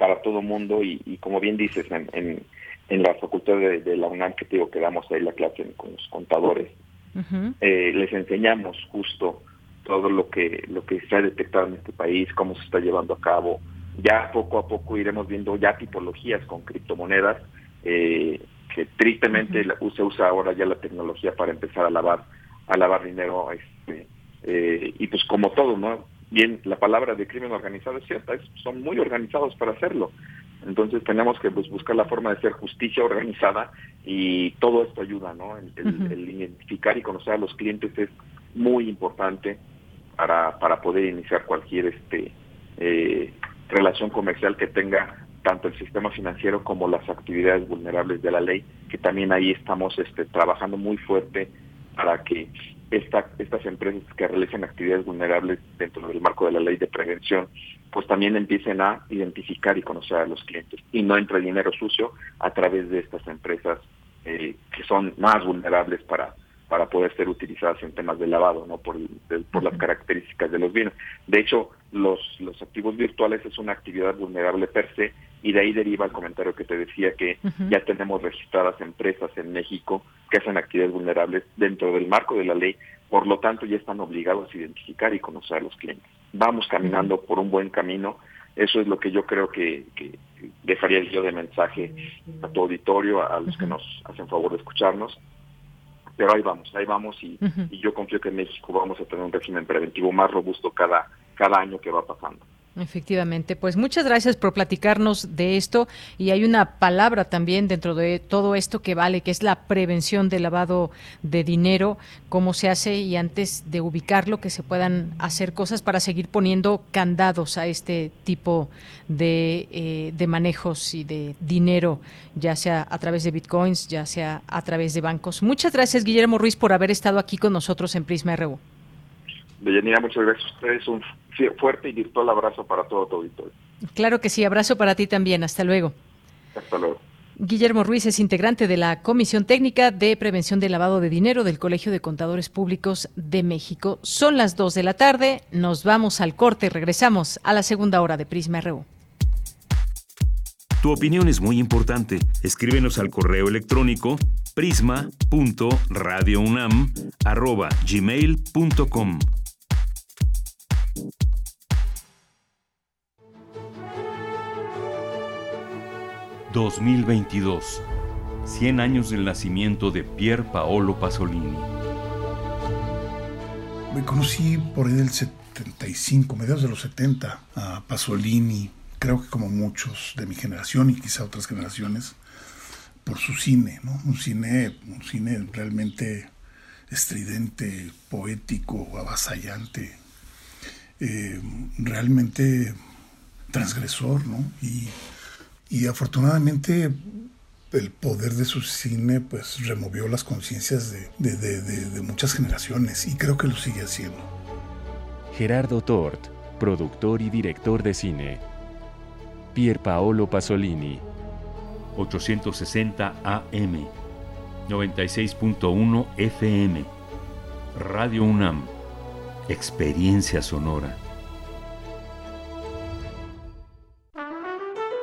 para todo mundo y, como bien dices, en, en la facultad de, la UNAM que te digo que damos ahí la clase con los contadores, eh, les enseñamos justo todo lo que lo que se ha detectado en este país, cómo se está llevando a cabo. Ya poco a poco iremos viendo ya tipologías con criptomonedas, eh, que tristemente se usa ahora ya la tecnología para empezar a lavar a lavar dinero este, eh, y pues como todo, ¿no? Bien, la palabra de crimen organizado es cierta, son muy organizados para hacerlo. Entonces tenemos que pues, buscar la forma de hacer justicia organizada y todo esto ayuda, ¿no? El, identificar y conocer a los clientes es muy importante para, para poder iniciar cualquier este eh, relación comercial que tenga tanto el sistema financiero como las actividades vulnerables de la ley, que también ahí estamos este, trabajando muy fuerte para que estas empresas que realizan actividades vulnerables dentro del marco de la ley de prevención, pues también empiecen a identificar y conocer a los clientes. Y no entre dinero sucio a través de estas empresas eh, que son más vulnerables para para poder ser utilizadas en temas de lavado, no por, por las características de los bienes. De hecho, los, los activos virtuales es una actividad vulnerable per se y de ahí deriva el comentario que te decía que ya tenemos registradas empresas en México que hacen actividades vulnerables dentro del marco de la ley, por lo tanto ya están obligados a identificar y conocer a los clientes. Vamos caminando por un buen camino, eso es lo que yo creo que, que dejaría yo de mensaje a tu auditorio, a los que nos hacen favor de escucharnos, pero ahí vamos, ahí vamos y, y yo confío que en México vamos a tener un régimen preventivo más robusto cada, cada año que va pasando. Efectivamente, pues muchas gracias por platicarnos de esto y hay una palabra también dentro de todo esto que vale, que es la prevención del lavado de dinero, cómo se hace y antes de ubicarlo que se puedan hacer cosas para seguir poniendo candados a este tipo de, eh, de manejos y de dinero, ya sea a través de bitcoins, ya sea a través de bancos. Muchas gracias Guillermo Ruiz por haber estado aquí con nosotros en Prisma RU. Deyanira, muchas gracias a ustedes. Fuerte y virtual abrazo para todo tu auditorio. Claro que sí, abrazo para ti también. Hasta luego. Hasta luego. Guillermo Ruiz es integrante de la Comisión Técnica de Prevención del Lavado de Dinero del Colegio de Contadores Públicos de México. Son las 2 de la tarde, nos vamos al corte y regresamos a la segunda hora de Prisma RU. Tu opinión es muy importante. Escríbenos al correo electrónico prisma.radiounam@gmail.com. 2022. 100 años del nacimiento de Pier Paolo Pasolini. Me conocí por ahí del 75, mediados de los 70, a Pasolini, creo que como muchos de mi generación y quizá otras generaciones, por su cine, ¿no? Un cine, un cine realmente estridente, poético, avasallante, eh, realmente transgresor, ¿no? Y afortunadamente el poder de su cine pues removió las conciencias de, muchas generaciones y creo que lo sigue haciendo. Gerardo Tort, productor y director de cine. Pier Paolo Pasolini. 860 AM. 96.1 FM. Radio UNAM. Experiencia sonora.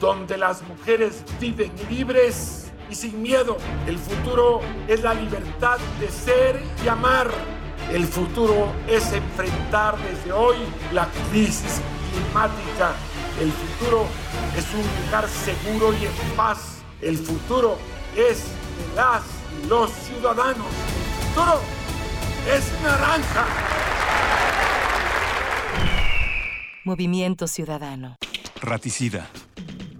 donde las mujeres viven libres y sin miedo. El futuro es la libertad de ser y amar. El futuro es enfrentar desde hoy la crisis climática. El futuro es un lugar seguro y en paz. El futuro es de las y los ciudadanos. El futuro es naranja. Movimiento Ciudadano. Raticida,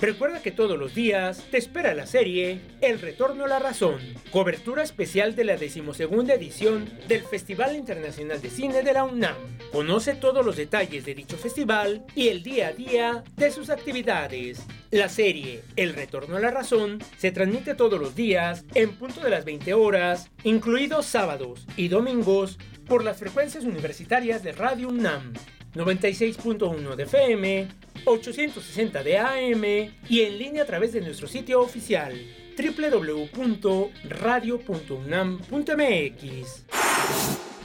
Recuerda que todos los días te espera la serie El Retorno a la Razón, cobertura especial de la decimosegunda edición del Festival Internacional de Cine de la UNAM. Conoce todos los detalles de dicho festival y el día a día de sus actividades. La serie El Retorno a la Razón se transmite todos los días en punto de las 20 horas, incluidos sábados y domingos, por las frecuencias universitarias de Radio UNAM. 96.1 de FM, 860 de AM y en línea a través de nuestro sitio oficial www.radio.unam.mx.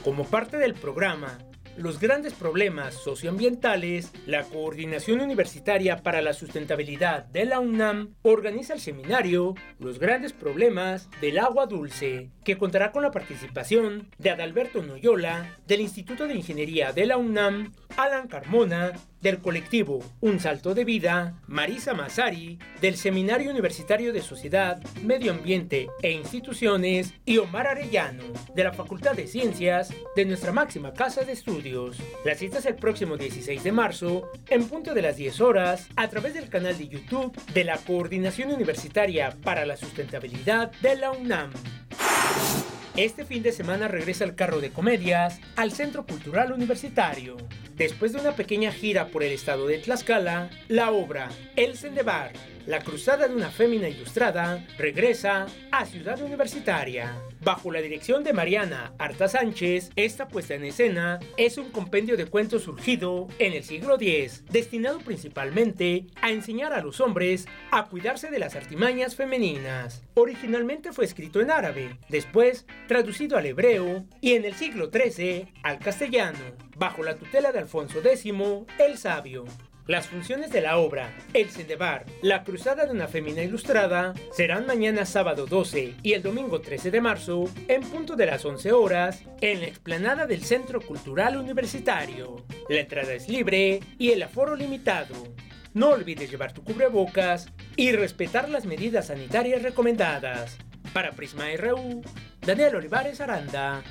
Como parte del programa los grandes problemas socioambientales, la Coordinación Universitaria para la Sustentabilidad de la UNAM organiza el seminario Los grandes problemas del agua dulce, que contará con la participación de Adalberto Noyola, del Instituto de Ingeniería de la UNAM, Alan Carmona, del colectivo Un Salto de Vida, Marisa Masari, del Seminario Universitario de Sociedad, Medio Ambiente e Instituciones, y Omar Arellano, de la Facultad de Ciencias de nuestra máxima casa de estudios. La cita es el próximo 16 de marzo, en punto de las 10 horas, a través del canal de YouTube de la Coordinación Universitaria para la Sustentabilidad de la UNAM. Este fin de semana regresa el carro de comedias al Centro Cultural Universitario. Después de una pequeña gira por el estado de Tlaxcala, la obra El Sendebar, la cruzada de una fémina ilustrada, regresa a Ciudad Universitaria. Bajo la dirección de Mariana Arta Sánchez, esta puesta en escena es un compendio de cuentos surgido en el siglo X, destinado principalmente a enseñar a los hombres a cuidarse de las artimañas femeninas. Originalmente fue escrito en árabe, después traducido al hebreo y en el siglo XIII al castellano, bajo la tutela de Alfonso X el Sabio. Las funciones de la obra El Sendebar, la cruzada de una fémina ilustrada, serán mañana sábado 12 y el domingo 13 de marzo, en punto de las 11 horas, en la explanada del Centro Cultural Universitario. La entrada es libre y el aforo limitado. No olvides llevar tu cubrebocas y respetar las medidas sanitarias recomendadas. Para Prisma RU, Daniel Olivares Aranda.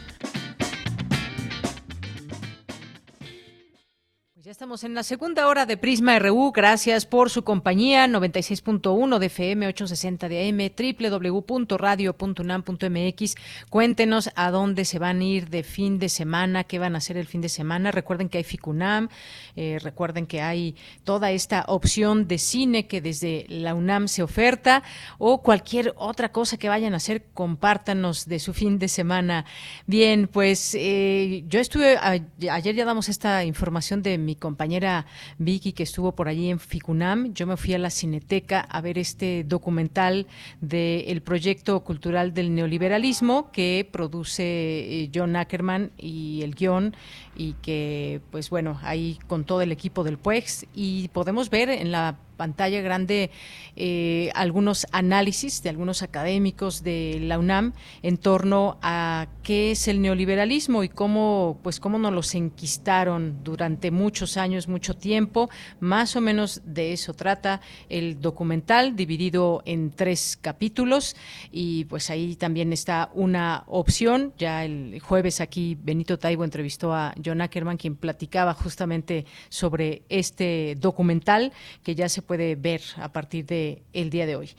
Ya estamos en la segunda hora de Prisma RU. Gracias por su compañía. 96.1 de FM, 860 de AM, www.radio.unam.mx. Cuéntenos a dónde se van a ir de fin de semana, qué van a hacer el fin de semana. Recuerden que hay FICUNAM, eh, recuerden que hay toda esta opción de cine que desde la UNAM se oferta o cualquier otra cosa que vayan a hacer, compártanos de su fin de semana. Bien, pues eh, yo estuve, ayer ya damos esta información de mi compañera Vicky que estuvo por allí en Ficunam. Yo me fui a la Cineteca a ver este documental del proyecto cultural del neoliberalismo que produce eh, John Ackerman y el guion y que pues bueno, ahí con todo el equipo del PUEX y podemos ver en la pantalla grande eh, algunos análisis de algunos académicos de la UNAM en torno a qué es el neoliberalismo y cómo pues cómo nos los enquistaron durante muchos años, mucho tiempo, más o menos de eso trata el documental dividido en tres capítulos. Y pues ahí también está una opción, ya el jueves aquí Benito Taibo entrevistó a John Ackerman quien platicaba justamente sobre este documental que ya se puede ver a partir de el día de hoy.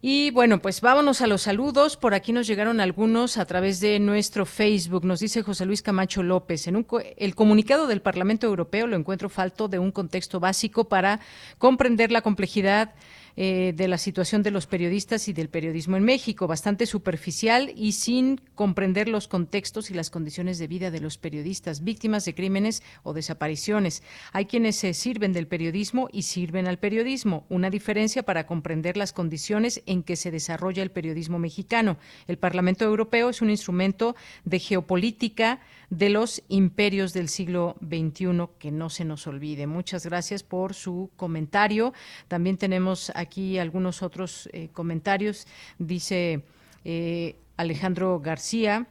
Y bueno, pues vámonos a los saludos. Por aquí nos llegaron algunos a través de nuestro Facebook. Nos dice José Luis Camacho López. En un el comunicado del Parlamento Europeo lo encuentro falto de un contexto básico para comprender la complejidad eh, de la situación de los periodistas y del periodismo en México, bastante superficial y sin comprender los contextos y las condiciones de vida de los periodistas, víctimas de crímenes o desapariciones. Hay quienes se sirven del periodismo y sirven al periodismo, una diferencia para comprender las condiciones en que se desarrolla el periodismo mexicano. El Parlamento Europeo es un instrumento de geopolítica de los imperios del siglo XXI, que no se nos olvide. Muchas gracias por su comentario. También tenemos aquí algunos otros eh, comentarios. Dice eh, Alejandro García,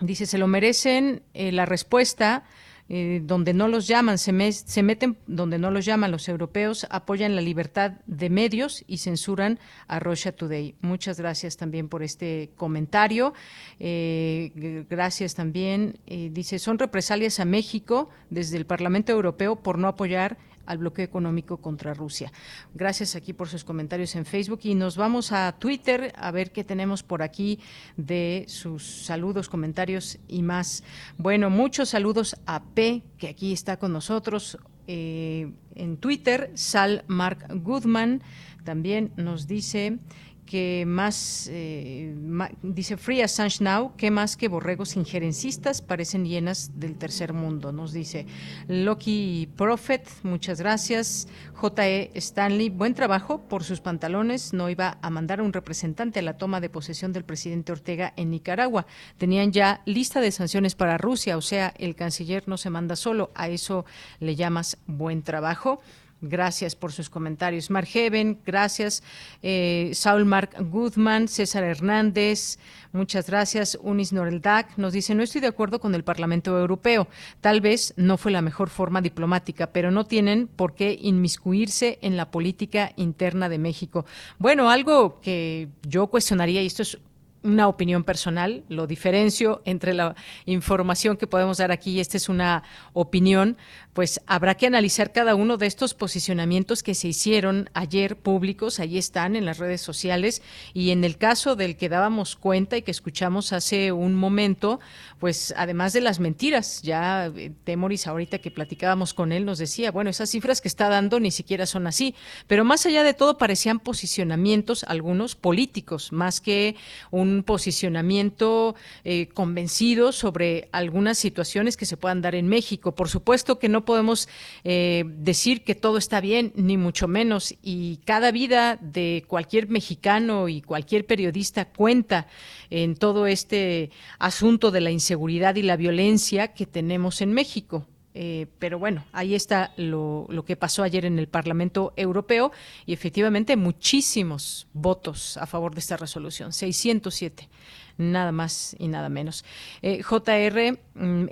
dice, se lo merecen eh, la respuesta eh, donde no los llaman, se, meten donde no los llaman los europeos, apoyan la libertad de medios y censuran a Russia Today. Muchas gracias también por este comentario. Eh, gracias también. Eh, dice, son represalias a México desde el Parlamento Europeo por no apoyar al bloqueo económico contra Rusia. Gracias aquí por sus comentarios en Facebook y nos vamos a Twitter a ver qué tenemos por aquí de sus saludos, comentarios y más. Bueno, muchos saludos a P, que aquí está con nosotros. Eh, en Twitter, Sal Mark Goodman también nos dice que más, eh, dice Free Assange Now, que más que borregos injerencistas parecen hienas del tercer mundo, nos dice Loki Prophet, muchas gracias. J.E. Stanley, buen trabajo por sus pantalones, no iba a mandar un representante a la toma de posesión del presidente Ortega en Nicaragua. Tenían ya lista de sanciones para Rusia, o sea, el canciller no se manda solo, a eso le llamas buen trabajo. Gracias por sus comentarios. Margeven, gracias. Eh, Saul Mark Guzmán, César Hernández, muchas gracias. Unis Noreldak nos dice, no estoy de acuerdo con el Parlamento Europeo. Tal vez no fue la mejor forma diplomática, pero no tienen por qué inmiscuirse en la política interna de México. Bueno, algo que yo cuestionaría, y esto es una opinión personal, lo diferencio entre la información que podemos dar aquí y esta es una opinión, pues habrá que analizar cada uno de estos posicionamientos que se hicieron ayer públicos, ahí están en las redes sociales y en el caso del que dábamos cuenta y que escuchamos hace un momento, pues además de las mentiras, ya eh, Temoris ahorita que platicábamos con él nos decía, bueno, esas cifras que está dando ni siquiera son así, pero más allá de todo parecían posicionamientos algunos políticos, más que un posicionamiento eh, convencido sobre algunas situaciones que se puedan dar en México. Por supuesto que no podemos eh, decir que todo está bien, ni mucho menos. Y cada vida de cualquier mexicano y cualquier periodista cuenta en todo este asunto de la inseguridad y la violencia que tenemos en México. Eh, pero bueno, ahí está lo, lo, que pasó ayer en el Parlamento Europeo y efectivamente muchísimos votos a favor de esta resolución, 607 nada más y nada menos. Eh, JR mm,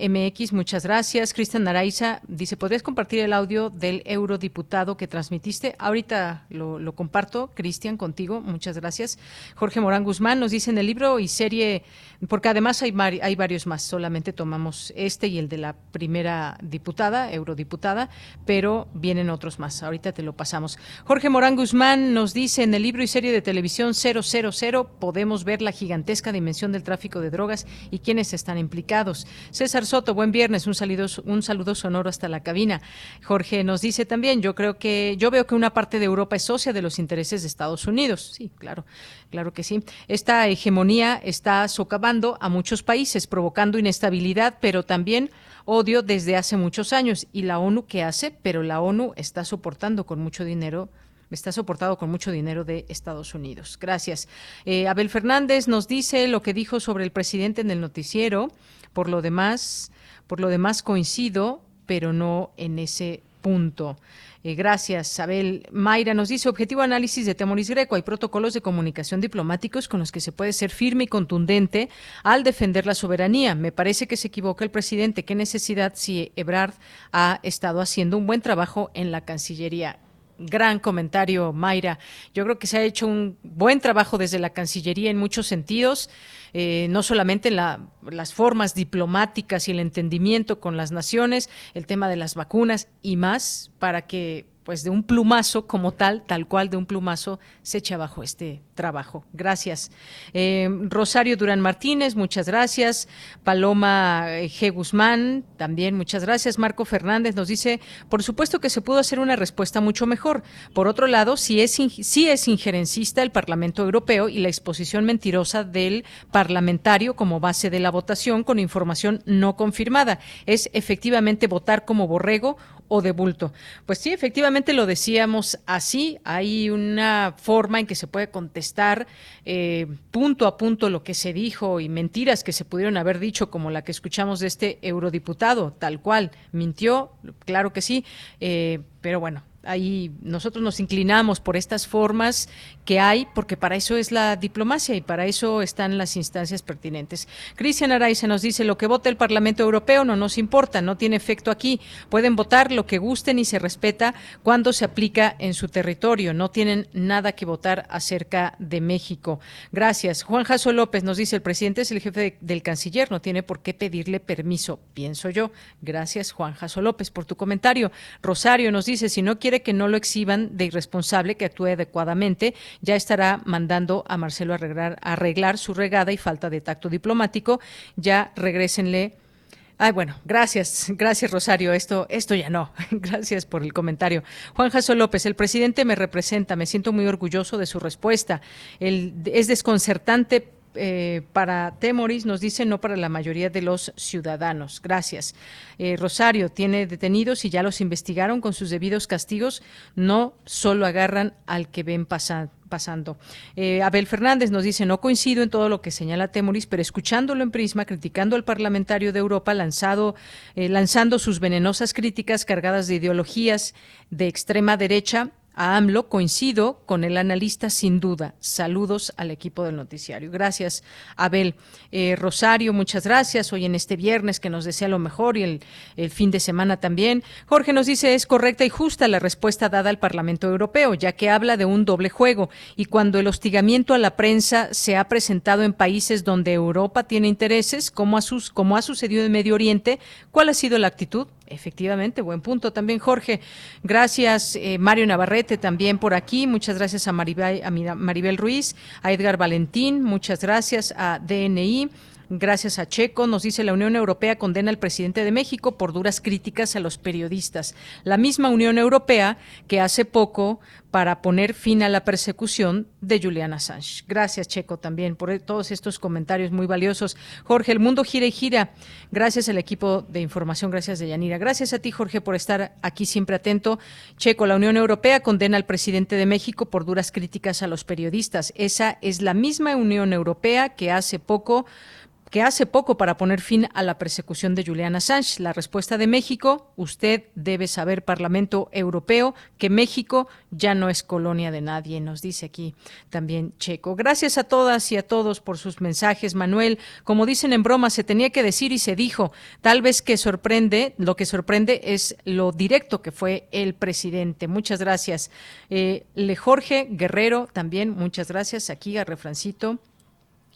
muchas gracias. Cristian Araiza dice, ¿podrías compartir el audio del eurodiputado que transmitiste? Ahorita lo, comparto, Cristian, contigo, muchas gracias. Jorge Morán Guzmán nos dice en el libro y serie, porque además hay, hay varios más, solamente tomamos este y el de la primera diputada, eurodiputada, pero vienen otros más. Ahorita te lo pasamos. Jorge Morán Guzmán nos dice en el libro y serie de televisión 000 podemos ver la gigantesca dimensión del tráfico de drogas y quiénes están implicados. César Soto, buen viernes, un saludo, un saludo sonoro hasta la cabina. Jorge nos dice también, yo creo que, yo veo que una parte de Europa es socia de los intereses de Estados Unidos. Sí, claro, claro que sí. Esta hegemonía está socavando a muchos países, provocando inestabilidad, pero también odio desde hace muchos años. ¿Y la ONU qué hace? Pero la ONU está soportando con mucho dinero está soportado con mucho dinero de Estados Unidos. Gracias. Eh, Abel Fernández nos dice lo que dijo sobre el presidente en el noticiero. Por lo demás, por lo demás coincido, pero no en ese punto. Eh, gracias, Abel. Mayra nos dice, objetivo análisis de Temoris Greco. Hay protocolos de comunicación diplomáticos con los que se puede ser firme y contundente al defender la soberanía. Me parece que se equivoca el presidente. ¿Qué necesidad si Ebrard ha estado haciendo un buen trabajo en la Cancillería? Gran comentario, Mayra. Yo creo que se ha hecho un buen trabajo desde la Cancillería en muchos sentidos, eh, no solamente en las formas diplomáticas y el entendimiento con las naciones, el tema de las vacunas y más, para que pues de un plumazo como tal, tal cual de un plumazo, se echa abajo este trabajo. Gracias. Eh, Rosario Durán Martínez, muchas gracias. Paloma eh, G. Guzmán, también muchas gracias. Marco Fernández nos dice, por supuesto que se pudo hacer una respuesta mucho mejor. Por otro lado, si es, sí es injerencista el Parlamento Europeo y la exposición mentirosa del parlamentario como base de la votación con información no confirmada. Es efectivamente votar como borrego o de bulto. Pues sí, efectivamente lo decíamos así. Hay una forma en que se puede contestar eh, punto a punto lo que se dijo y mentiras que se pudieron haber dicho, como la que escuchamos de este eurodiputado, tal cual. Mintió, claro que sí, eh, pero bueno, ahí nosotros nos inclinamos por estas formas que hay, porque para eso es la diplomacia y para eso están las instancias pertinentes. Cristian Araiza nos dice, lo que vota el Parlamento Europeo no nos importa, no tiene efecto aquí. Pueden votar lo que gusten y se respeta cuando se aplica en su territorio. No tienen nada que votar acerca de México. Gracias. Juan Jaso López nos dice, el presidente es el jefe del canciller, no tiene por qué pedirle permiso, pienso yo. Gracias, Juan Jaso López, por tu comentario. Rosario nos dice, si no quiere que no lo exhiban de irresponsable, que actúe adecuadamente, ya estará mandando a Marcelo a arreglar, su regada y falta de tacto diplomático. Ya regrésenle Ay, bueno, gracias, gracias Rosario. Esto, esto ya no. *laughs* Gracias por el comentario. Juan Jaso López, el presidente me representa. Me siento muy orgulloso de su respuesta. El, es desconcertante eh, para Temoris, nos dice no para la mayoría de los ciudadanos. Gracias. Eh, Rosario tiene detenidos y ya los investigaron con sus debidos castigos. No solo agarran al que ven pasando. Eh, Abel Fernández nos dice, no coincido en todo lo que señala Temoris, pero escuchándolo en Prisma, criticando al parlamentario de Europa, lanzado, lanzando sus venenosas críticas cargadas de ideologías de extrema derecha, a AMLO, coincido con el analista sin duda. Saludos al equipo del noticiario. Gracias, Abel. Eh, Rosario, muchas gracias. Hoy en este viernes que nos desea lo mejor y el, fin de semana también. Jorge nos dice es correcta y justa la respuesta dada al Parlamento Europeo, ya que habla de un doble juego. Y cuando el hostigamiento a la prensa se ha presentado en países donde Europa tiene intereses, como, como ha sucedido en Medio Oriente, ¿cuál ha sido la actitud? Efectivamente, buen punto también, Jorge. Gracias, eh, Mario Navarrete, también por aquí. Muchas gracias a Maribel, a Maribel Ruiz, a Edgar Valentín, muchas gracias a DNI. Gracias a Checo, nos dice la Unión Europea condena al presidente de México por duras críticas a los periodistas. La misma Unión Europea que hace poco para poner fin a la persecución de Julian Assange. Gracias, Checo, también por todos estos comentarios muy valiosos. Jorge, el mundo gira y gira. Gracias al equipo de información, gracias de Yanira. Gracias a ti, Jorge, por estar aquí siempre atento. Checo, la Unión Europea condena al presidente de México por duras críticas a los periodistas. Esa es la misma Unión Europea que hace poco que hace poco para poner fin a la persecución de Julian Assange. La respuesta de México, usted debe saber, Parlamento Europeo, que México ya no es colonia de nadie, nos dice aquí también Checo. Gracias a todas y a todos por sus mensajes, Manuel. Como dicen en broma, se tenía que decir y se dijo. Tal vez que sorprende, lo que sorprende es lo directo que fue el presidente. Muchas gracias. Eh, Le Jorge Guerrero, también muchas gracias aquí a Refrancito.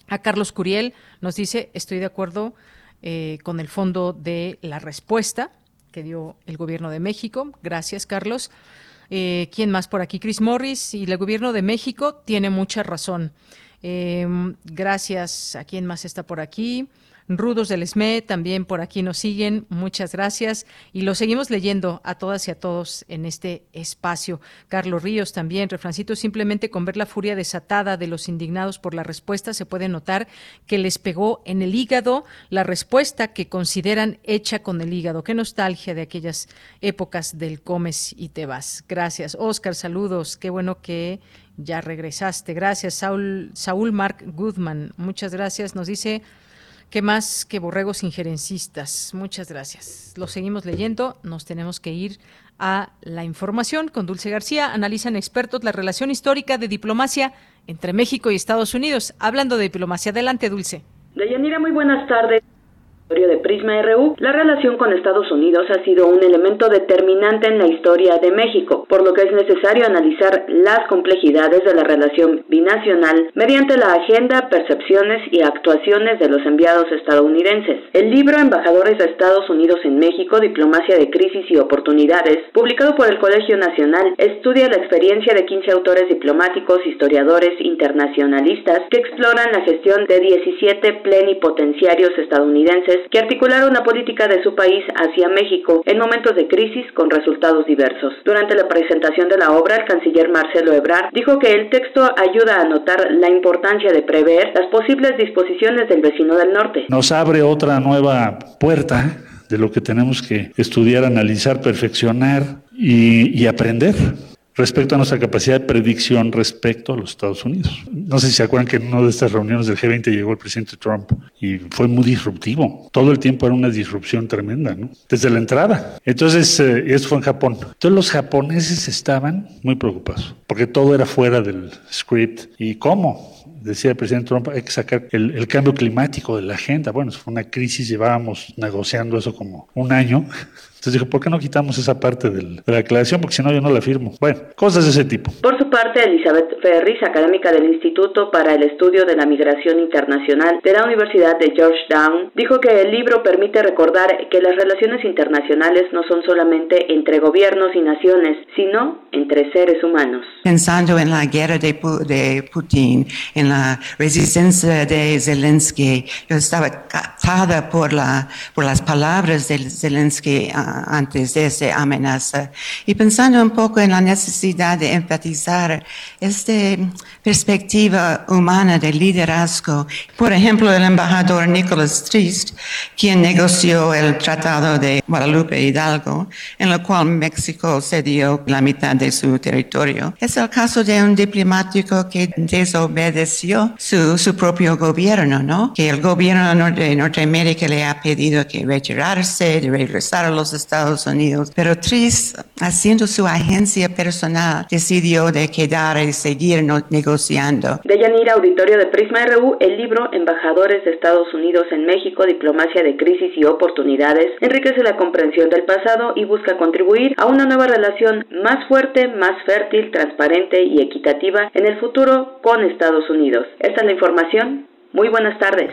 A Carlos Curiel nos dice, estoy de acuerdo eh, con el fondo de la respuesta que dio el gobierno de México. Gracias, Carlos. Eh, ¿Quién más por aquí? Chris Morris y el gobierno de México tiene mucha razón. Em, gracias a quien más está por aquí. Rudos del SME también por aquí nos siguen. Muchas gracias. Y lo seguimos leyendo a todas y a todos en este espacio. Carlos Ríos también. Refrancito, simplemente con ver la furia desatada de los indignados por la respuesta, se puede notar que les pegó en el hígado la respuesta que consideran hecha con el hígado. Qué nostalgia de aquellas épocas del comes y te vas. Gracias. Oscar, saludos. Qué bueno que ya regresaste. Gracias, Saúl, Saúl Mark Goodman. Muchas gracias. Nos dice ¿Qué más que borregos injerencistas? Muchas gracias. Lo seguimos leyendo. Nos tenemos que ir a la información con Dulce García. Analizan expertos la relación histórica de diplomacia entre México y Estados Unidos. Hablando de diplomacia, adelante, Dulce. Deyanira, muy buenas tardes de Prisma RU, la relación con Estados Unidos ha sido un elemento determinante en la historia de México, por lo que es necesario analizar las complejidades de la relación binacional mediante la agenda, percepciones y actuaciones de los enviados estadounidenses. El libro Embajadores de Estados Unidos en México, Diplomacia de Crisis y Oportunidades, publicado por el Colegio Nacional, estudia la experiencia de 15 autores diplomáticos, historiadores, internacionalistas que exploran la gestión de 17 plenipotenciarios estadounidenses que articularon la política de su país hacia México en momentos de crisis con resultados diversos. Durante la presentación de la obra, el canciller Marcelo Ebrard dijo que el texto ayuda a notar la importancia de prever las posibles disposiciones del vecino del norte. Nos abre otra nueva puerta de lo que tenemos que estudiar, analizar, perfeccionar y, aprender respecto a nuestra capacidad de predicción respecto a los Estados Unidos. No sé si se acuerdan que en una de estas reuniones del G20 llegó el presidente Trump y fue muy disruptivo. Todo el tiempo era una disrupción tremenda, ¿no? Desde la entrada. Entonces, eh, eso fue en Japón. Entonces los japoneses estaban muy preocupados porque todo era fuera del script. ¿Y cómo? decía el presidente Trump, hay que sacar el, el, cambio climático de la agenda. Bueno, fue una crisis, llevábamos negociando eso como un año. Entonces dijo, ¿por qué no quitamos esa parte del, de la aclaración? Porque si no, yo no la firmo. Bueno, cosas de ese tipo. Por su parte, Elizabeth Ferris, académica del Instituto para el Estudio de la Migración Internacional de la Universidad de Georgetown, dijo que el libro permite recordar que las relaciones internacionales no son solamente entre gobiernos y naciones, sino entre seres humanos. Pensando en la guerra de, de Putin, en la resistencia de Zelensky, yo estaba captada por, la, por las palabras de Zelensky antes de esa amenaza. Y pensando un poco en la necesidad de enfatizar esta perspectiva humana de liderazgo, por ejemplo, el embajador Nicholas Trist, quien negoció el Tratado de Guadalupe Hidalgo, en el cual México cedió la mitad de su territorio, es el caso de un diplomático que desobedeció su, su propio gobierno, ¿no? Que el gobierno de Norteamérica le ha pedido que retirarse, de regresar a los Estados Unidos, pero Tris, haciendo su agencia personal, decidió de quedar y seguir negociando. De Yanira, auditorio de Prisma RU, el libro Embajadores de Estados Unidos en México, Diplomacia de Crisis y Oportunidades, enriquece la comprensión del pasado y busca contribuir a una nueva relación más fuerte, más fértil, transparente y equitativa en el futuro con Estados Unidos. Esta es la información. Muy buenas tardes.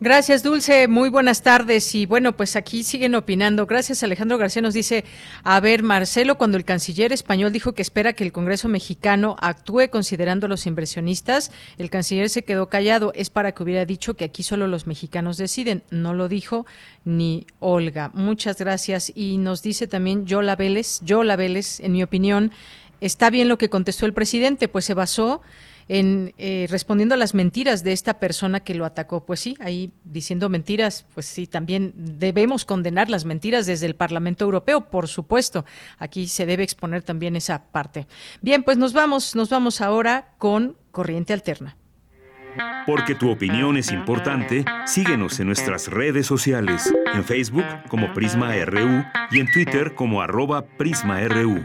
Gracias, Dulce. Muy buenas tardes. Y bueno, pues aquí siguen opinando. Gracias, Alejandro García nos dice, a ver, Marcelo, cuando el canciller español dijo que espera que el Congreso mexicano actúe considerando a los inversionistas, el canciller se quedó callado. Es para que hubiera dicho que aquí solo los mexicanos deciden. No lo dijo ni Olga. Muchas gracias. Y nos dice también Yola Vélez, Yola Vélez, en mi opinión, está bien lo que contestó el presidente, pues se basó en eh, respondiendo a las mentiras de esta persona que lo atacó. Pues sí, ahí diciendo mentiras, pues sí, también debemos condenar las mentiras desde el Parlamento Europeo, por supuesto. Aquí se debe exponer también esa parte. Bien, pues nos vamos, nos vamos ahora con Corriente Alterna. Porque tu opinión es importante, síguenos en nuestras redes sociales, en Facebook como Prisma RU y en Twitter como arroba PrismaRU.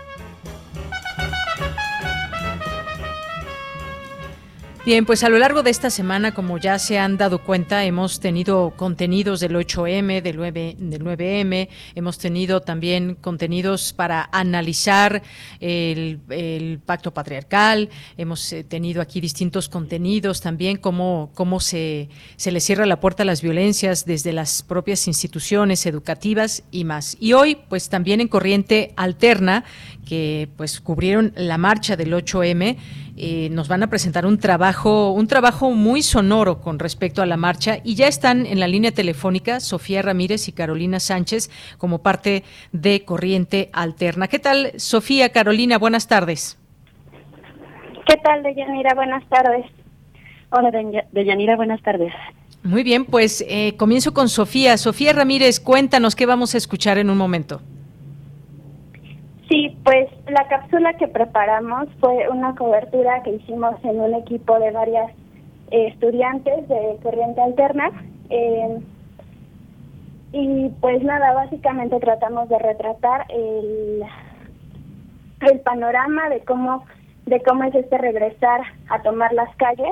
Bien, pues a lo largo de esta semana, como ya se han dado cuenta, hemos tenido contenidos del 8M, del, 9, del 9M, hemos tenido también contenidos para analizar el, pacto patriarcal, hemos eh, tenido aquí distintos contenidos también, cómo, cómo se, se le cierra la puerta a las violencias desde las propias instituciones educativas y más. Y hoy, pues también en Corriente Alterna, que pues cubrieron la marcha del 8M, eh, nos van a presentar un trabajo, un trabajo muy sonoro con respecto a la marcha y ya están en la línea telefónica Sofía Ramírez y Carolina Sánchez como parte de Corriente Alterna. ¿Qué tal, Sofía, Carolina? Buenas tardes. ¿Qué tal, Deyanira? Buenas tardes. Hola, Deyanira, buenas tardes. Muy bien, pues eh, comienzo con Sofía. Sofía Ramírez, cuéntanos qué vamos a escuchar en un momento. Sí, pues la cápsula que preparamos fue una cobertura que hicimos en un equipo de varias eh, estudiantes de Corriente Alterna. Eh, y pues nada, básicamente tratamos de retratar el, el panorama de cómo de cómo es este regresar a tomar las calles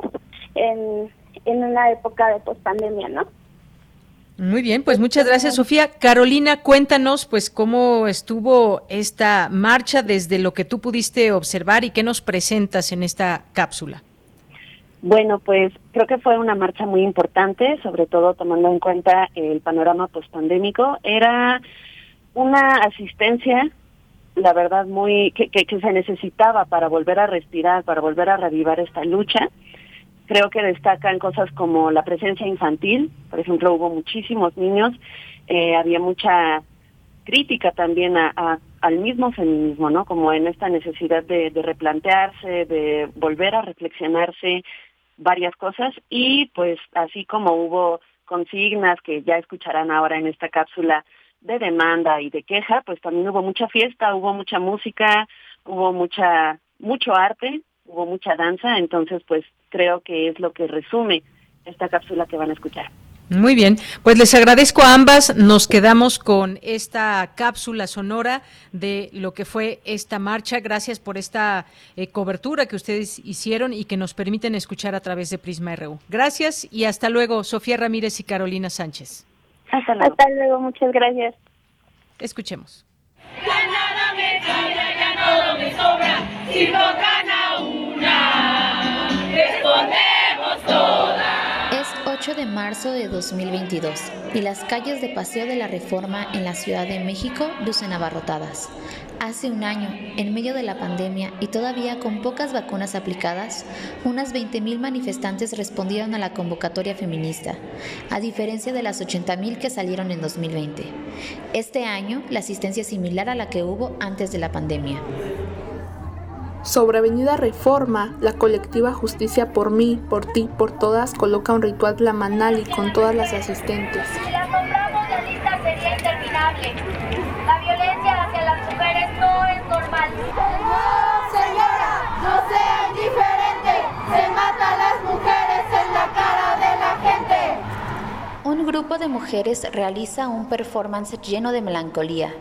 en, en una época de pospandemia, ¿no? Muy bien, pues muchas gracias Sofía. Carolina, cuéntanos pues cómo estuvo esta marcha desde lo que tú pudiste observar y qué nos presentas en esta cápsula. Bueno, pues creo que fue una marcha muy importante, sobre todo tomando en cuenta el panorama postpandémico. Era una asistencia, la verdad, muy que, que, que se necesitaba para volver a respirar, para volver a revivar esta lucha Creo que destacan cosas como la presencia infantil, por ejemplo, hubo muchísimos niños, eh, había mucha crítica también a, al mismo feminismo, ¿no? Como en esta necesidad de, de replantearse, de volver a reflexionarse varias cosas. Y pues así como hubo consignas que ya escucharán ahora en esta cápsula de demanda y de queja, pues también hubo mucha fiesta, hubo mucha música, hubo mucha mucho arte, hubo mucha danza, entonces pues creo que es lo que resume esta cápsula que van a escuchar. Muy bien, pues les agradezco a ambas. Nos quedamos con esta cápsula sonora de lo que fue esta marcha. Gracias por esta eh, cobertura que ustedes hicieron y que nos permiten escuchar a través de Prisma RU. Gracias y hasta luego, Sofía Ramírez y Carolina Sánchez. Hasta luego, hasta luego muchas gracias. Escuchemos. si no gana una, respondemos todas. Es 8 de marzo de 2022 y las calles de Paseo de la Reforma en la Ciudad de México lucen abarrotadas. Hace un año, en medio de la pandemia y todavía con pocas vacunas aplicadas, unas 20.000 manifestantes respondieron a la convocatoria feminista, a diferencia de las 80.000 que salieron en 2020. Este año, la asistencia es similar a la que hubo antes de la pandemia. Sobre Avenida Reforma, la colectiva Justicia por mí, por ti, por todas coloca un ritual y con todas las asistentes. Si la nombramos la lista sería interminable. La violencia hacia las mujeres no es normal. No, señora, no sea indiferente. Se mata a las mujeres Un grupo de mujeres realiza un performance lleno de melancolía.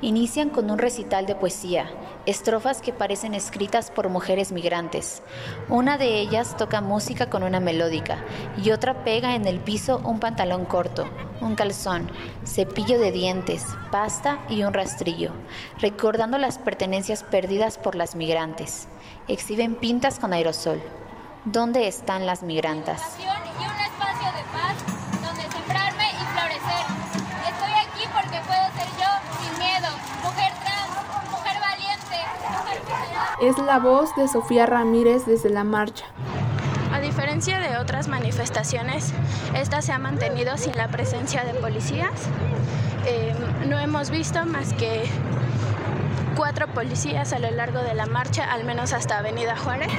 Inician con un recital de poesía, estrofas que parecen escritas por mujeres migrantes. Una de ellas toca música con una melódica y otra pega en el piso un pantalón corto, un calzón, cepillo de dientes, pasta y un rastrillo, recordando las pertenencias perdidas por las migrantes. Exhiben pintas con aerosol. ¿Dónde están las migrantas? Es la voz de Sofía Ramírez desde la marcha. A diferencia de otras manifestaciones, esta se ha mantenido sin la presencia de policías. Eh, no hemos visto más que cuatro policías a lo largo de la marcha, al menos hasta Avenida Juárez.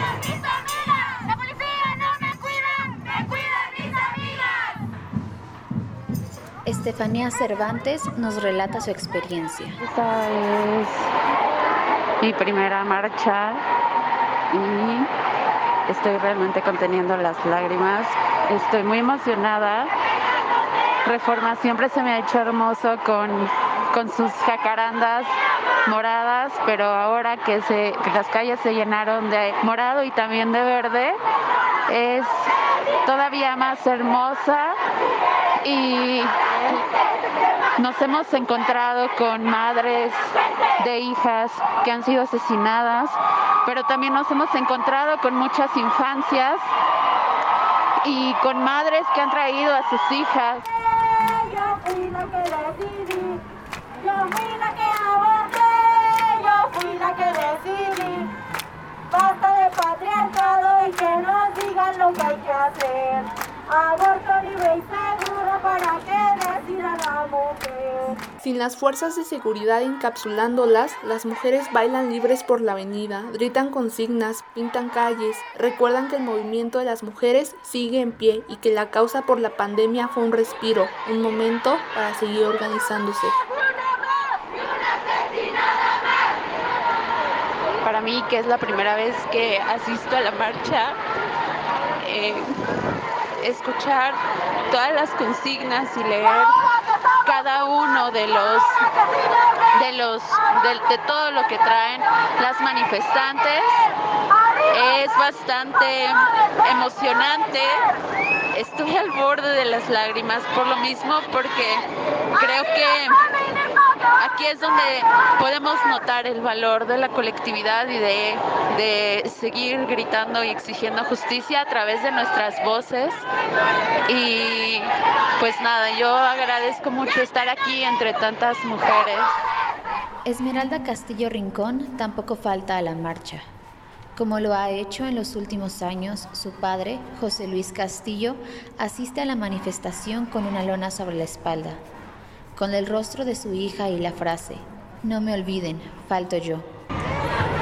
Estefanía Cervantes nos relata su experiencia. Esta es mi primera marcha y estoy realmente conteniendo las lágrimas. Estoy muy emocionada. Reforma siempre se me ha hecho hermoso con, con sus jacarandas moradas, pero ahora que, se, que las calles se llenaron de morado y también de verde, es todavía más hermosa y nos hemos encontrado con madres de hijas que han sido asesinadas, pero también nos hemos encontrado con muchas infancias y con madres que han traído a sus hijas. Basta de patriarcado y que nos digan lo que hay que hacer. Aborto libre y seguro para que decida la mujer. Sin las fuerzas de seguridad encapsulándolas, las mujeres bailan libres por la avenida, gritan consignas, pintan calles, recuerdan que el movimiento de las mujeres sigue en pie y que la causa por la pandemia fue un respiro, un momento para seguir organizándose. Para mí, que es la primera vez que asisto a la marcha, eh, escuchar todas las consignas y leer cada uno de los de los de, de todo lo que traen las manifestantes. Es bastante emocionante. Estoy al borde de las lágrimas por lo mismo porque creo que aquí es donde podemos notar el valor de la colectividad y de, de, seguir gritando y exigiendo justicia a través de nuestras voces. Y pues nada, yo agradezco mucho estar aquí entre tantas mujeres. Esmeralda Castillo Rincón tampoco falta a la marcha. Como lo ha hecho en los últimos años, su padre, José Luis Castillo, asiste a la manifestación con una lona sobre la espalda con el rostro de su hija y la frase, no me olviden, falto yo.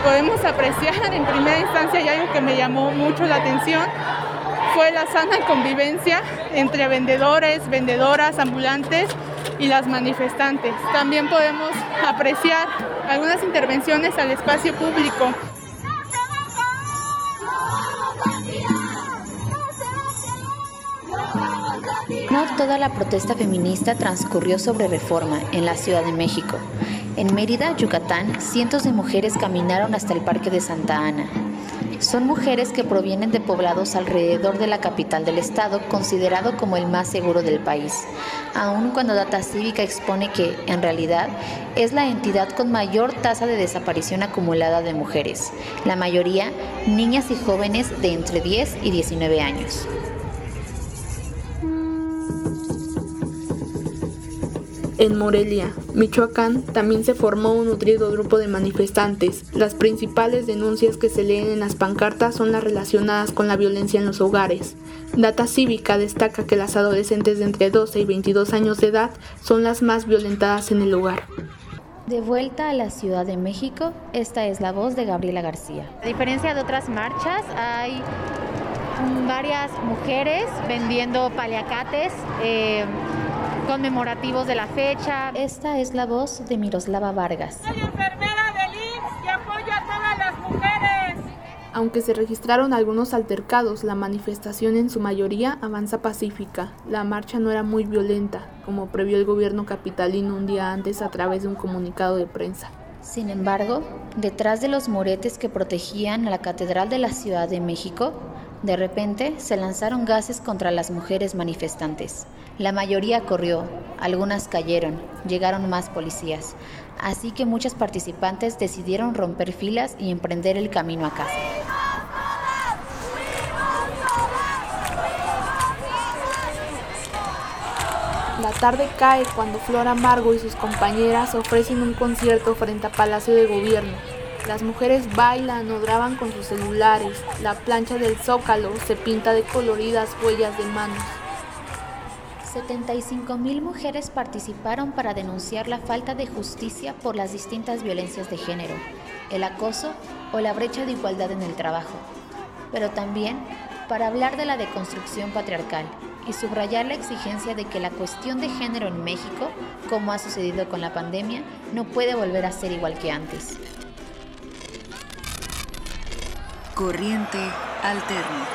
Podemos apreciar en primera instancia y algo que me llamó mucho la atención fue la sana convivencia entre vendedores, vendedoras, ambulantes y las manifestantes. También podemos apreciar algunas intervenciones al espacio público No toda la protesta feminista transcurrió sobre reforma en la Ciudad de México. En Mérida, Yucatán, cientos de mujeres caminaron hasta el Parque de Santa Ana. Son mujeres que provienen de poblados alrededor de la capital del estado, considerado como el más seguro del país, aun cuando Data Cívica expone que, en realidad, es la entidad con mayor tasa de desaparición acumulada de mujeres, la mayoría niñas y jóvenes de entre 10 y 19 años. En Morelia, Michoacán, también se formó un nutrido grupo de manifestantes. Las principales denuncias que se leen en las pancartas son las relacionadas con la violencia en los hogares. Data Cívica destaca que las adolescentes de entre 12 y 22 años de edad son las más violentadas en el lugar. De vuelta a la Ciudad de México, esta es la voz de Gabriela García. A diferencia de otras marchas, hay varias mujeres vendiendo paliacates. Eh, conmemorativos de la fecha. Esta es la voz de Miroslava Vargas. Soy enfermera del IMSS apoyo a todas las mujeres. Aunque se registraron algunos altercados, la manifestación en su mayoría avanza pacífica. La marcha no era muy violenta, como previó el gobierno capitalino un día antes a través de un comunicado de prensa. Sin embargo, detrás de los moretes que protegían a la Catedral de la Ciudad de México, de repente se lanzaron gases contra las mujeres manifestantes. La mayoría corrió, algunas cayeron, llegaron más policías, así que muchas participantes decidieron romper filas y emprender el camino a casa. La tarde cae cuando Flor Amargo y sus compañeras ofrecen un concierto frente a Palacio de Gobierno. Las mujeres bailan o graban con sus celulares. La plancha del zócalo se pinta de coloridas huellas de manos. 75 mil mujeres participaron para denunciar la falta de justicia por las distintas violencias de género, el acoso o la brecha de igualdad en el trabajo, pero también para hablar de la deconstrucción patriarcal y subrayar la exigencia de que la cuestión de género en México, como ha sucedido con la pandemia, no puede volver a ser igual que antes. Corriente Alterna.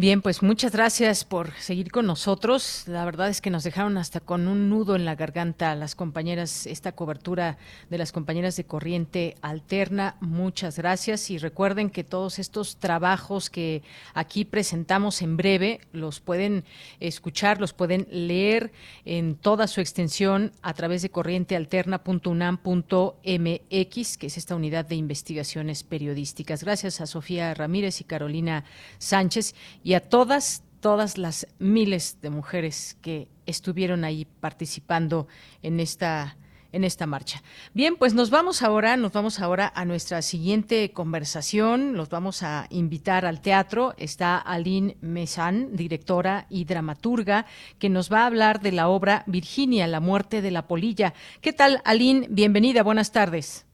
Bien, pues muchas gracias por seguir con nosotros. La verdad es que nos dejaron hasta con un nudo en la garganta las compañeras, esta cobertura de las compañeras de corriente alterna. Muchas gracias y recuerden que todos estos trabajos que aquí presentamos en breve los pueden escuchar, los pueden leer en toda su extensión a través de corrientealterna.unam.mx, que es esta unidad de investigaciones periodísticas. Gracias a Sofía Ramírez y Carolina Sánchez a todas, todas las miles de mujeres que estuvieron ahí participando en esta en esta marcha. Bien, pues nos vamos ahora, nos vamos ahora a nuestra siguiente conversación. Los vamos a invitar al teatro. Está Aline Mesan, directora y dramaturga, que nos va a hablar de la obra Virginia, la muerte de la polilla. ¿Qué tal, Aline? Bienvenida, buenas tardes.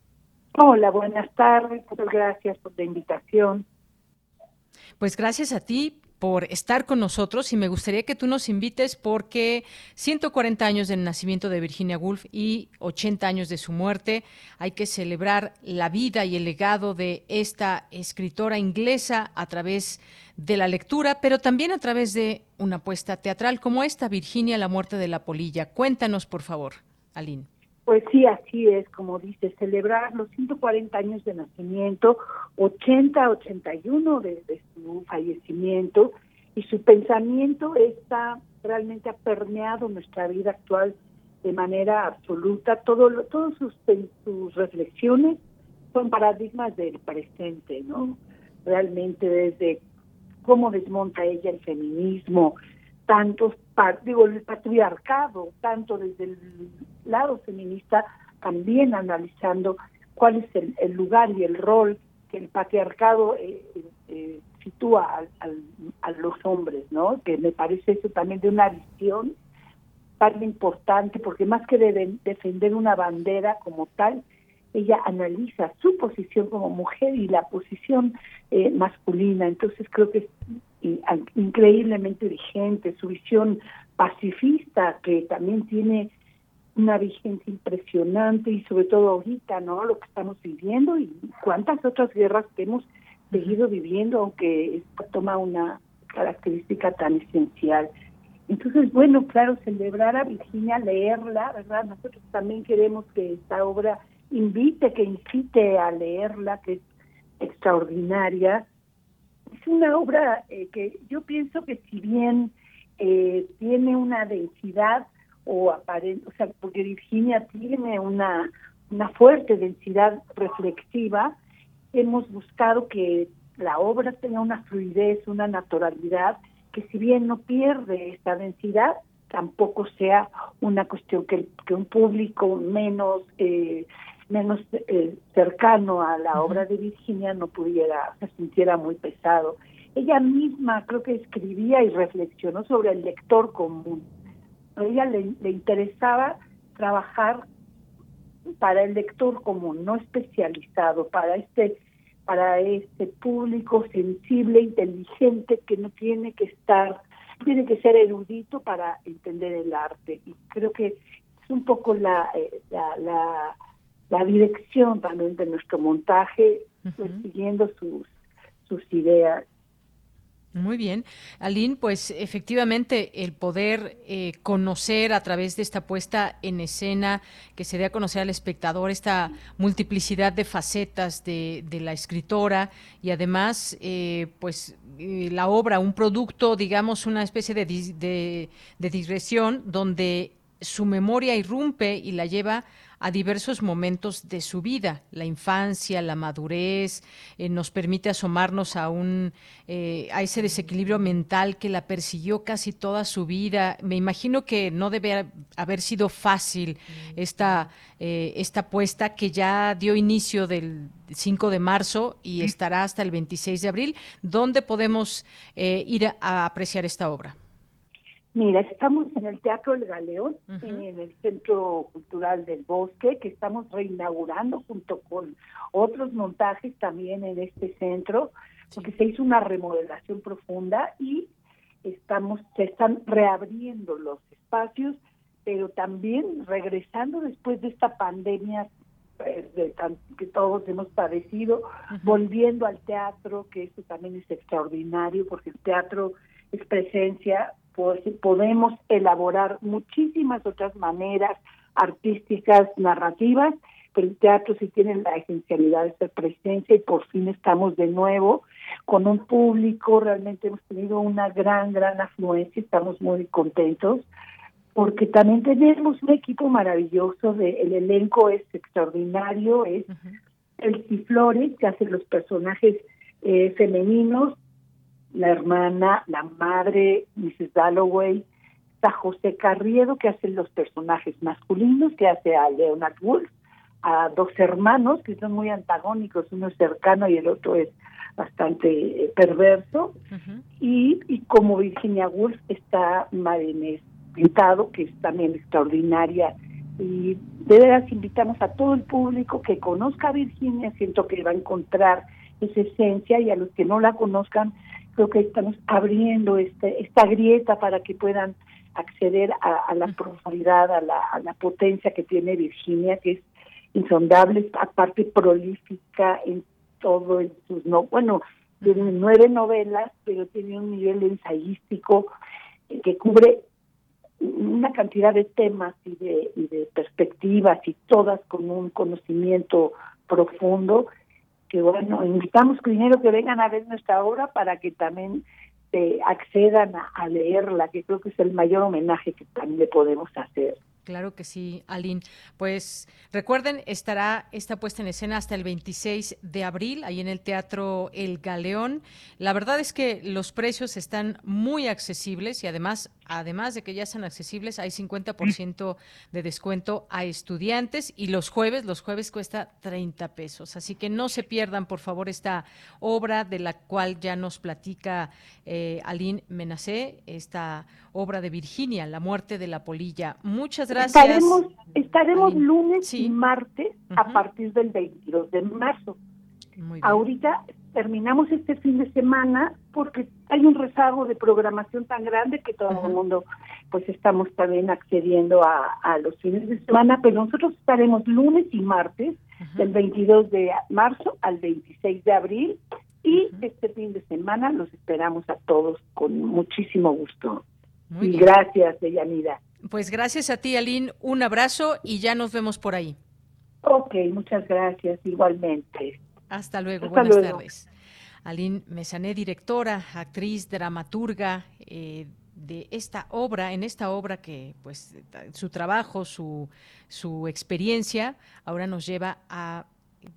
Hola, buenas tardes. Muchas gracias por la invitación. Pues gracias a ti por estar con nosotros y me gustaría que tú nos invites porque 140 años del nacimiento de Virginia Woolf y 80 años de su muerte, hay que celebrar la vida y el legado de esta escritora inglesa a través de la lectura, pero también a través de una apuesta teatral como esta, Virginia, la muerte de la polilla. Cuéntanos, por favor, Aline. Pues sí, así es, como dice, celebrar los 140 años de nacimiento, 80, 81 de, de su fallecimiento, y su pensamiento está realmente ha permeado nuestra vida actual de manera absoluta. Todo, todas sus, sus reflexiones son paradigmas del presente, ¿no? Realmente desde cómo desmonta ella el feminismo, tantos, digo, el patriarcado, tanto desde el lado feminista, también analizando cuál es el, lugar y el rol que el patriarcado eh, eh, sitúa a, los hombres, ¿no? Que me parece eso también de una visión tan importante, porque más que de defender una bandera como tal, ella analiza su posición como mujer y la posición eh, masculina. Entonces creo que es increíblemente vigente, su visión pacifista, que también tiene una vigencia impresionante y sobre todo ahorita, ¿no? Lo que estamos viviendo y cuántas otras guerras que hemos seguido viviendo, aunque toma una característica tan esencial. Entonces, bueno, claro, celebrar a Virginia, leerla, ¿verdad? Nosotros también queremos que esta obra invite, que incite a leerla, que es extraordinaria. Una obra eh, que yo pienso que si bien eh, tiene una densidad o aparente, o sea, porque Virginia tiene una, una fuerte densidad reflexiva, hemos buscado que la obra tenga una fluidez, una naturalidad, que si bien no pierde esta densidad, tampoco sea una cuestión que, que un público menos eh, menos eh, cercano a la obra de Virginia no pudiera, se sintiera muy pesado. Ella misma creo que escribía y reflexionó sobre el lector común. A ella le, le interesaba trabajar para el lector común, no especializado, para este para este público sensible, inteligente, que no tiene que estar, tiene que ser erudito para entender el arte. Y creo que es un poco la, eh, la la dirección también de nuestro montaje, pues, siguiendo sus, sus ideas. Muy bien. Aline, pues efectivamente el poder eh, conocer a través de esta puesta en escena, que se dé a conocer al espectador esta multiplicidad de facetas de, de la escritora y además, eh, pues eh, la obra, un producto, digamos, una especie de, de, de digresión donde su memoria irrumpe y la lleva a diversos momentos de su vida, la infancia, la madurez, eh, nos permite asomarnos a un eh, a ese desequilibrio mental que la persiguió casi toda su vida. Me imagino que no debe haber sido fácil esta eh, esta apuesta que ya dio inicio del 5 de marzo y estará hasta el 26 de abril. ¿Dónde podemos ir a apreciar esta obra? Mira, estamos en el Teatro El Galeón, en el Centro Cultural del Bosque, que estamos reinaugurando junto con otros montajes también en este centro, porque se hizo una remodelación profunda y estamos se están reabriendo los espacios, pero también regresando después de esta pandemia pues, de que todos hemos padecido, volviendo al teatro, que eso también es extraordinario, porque el teatro es presencia, podemos elaborar muchísimas otras maneras artísticas, narrativas, pero el teatro sí tiene la esencialidad de ser presencia y por fin estamos de nuevo con un público, realmente hemos tenido una gran, gran afluencia, estamos muy contentos porque también tenemos un equipo maravilloso, de, el elenco es extraordinario, es el Ciflores, que hace los personajes eh, femeninos, la hermana, la madre, Mrs. Dalloway, está José Carriedo, que hace los personajes masculinos, que hace a Leonard Wolf, a dos hermanos que son muy antagónicos, uno es cercano y el otro es bastante eh, perverso, y, y como Virginia Woolf está Marinés Pintado, que es también extraordinaria, y de veras invitamos a todo el público que conozca a Virginia, siento que va a encontrar esa esencia, y a los que no la conozcan, creo que estamos abriendo este, esta grieta para que puedan acceder a, la profundidad, a la, a la potencia que tiene Virginia, que es insondable, aparte prolífica en todo, en sus no, bueno, tiene nueve novelas, pero tiene un nivel ensayístico que cubre una cantidad de temas y de, y de perspectivas y todas con un conocimiento profundo que bueno, invitamos primero que vengan a ver nuestra obra para que también se accedan a leerla, que creo que es el mayor homenaje que también le podemos hacer. Claro que sí, Aline. Pues recuerden, estará esta puesta en escena hasta el 26 de abril, ahí en el Teatro El Galeón. La verdad es que los precios están muy accesibles y además, además de que ya están accesibles, hay 50% de descuento a estudiantes y los jueves, los jueves cuesta 30 pesos. Así que no se pierdan, por favor, esta obra de la cual ya nos platica eh, Aline Menacé, esta obra de Virginia, La muerte de la polilla. Muchas gracias. Estaremos, estaremos lunes y martes a partir del 22 de marzo. Ahorita terminamos este fin de semana porque hay un rezago de programación tan grande que todo el mundo pues estamos también accediendo a, los fines de semana, pero nosotros estaremos lunes y martes del 22 de marzo al 26 de abril y este fin de semana los esperamos a todos con muchísimo gusto. Y gracias, Deyanira. Pues gracias a ti, Aline. Un abrazo y ya nos vemos por ahí. Ok, muchas gracias, igualmente. Hasta luego, buenas tardes. Aline Mesané, directora, actriz, dramaturga eh, de esta obra, en esta obra que pues su trabajo, su, su experiencia ahora nos lleva a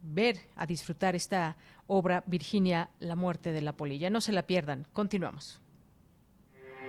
ver, a disfrutar esta obra Virginia, la muerte de la polilla. No se la pierdan, continuamos.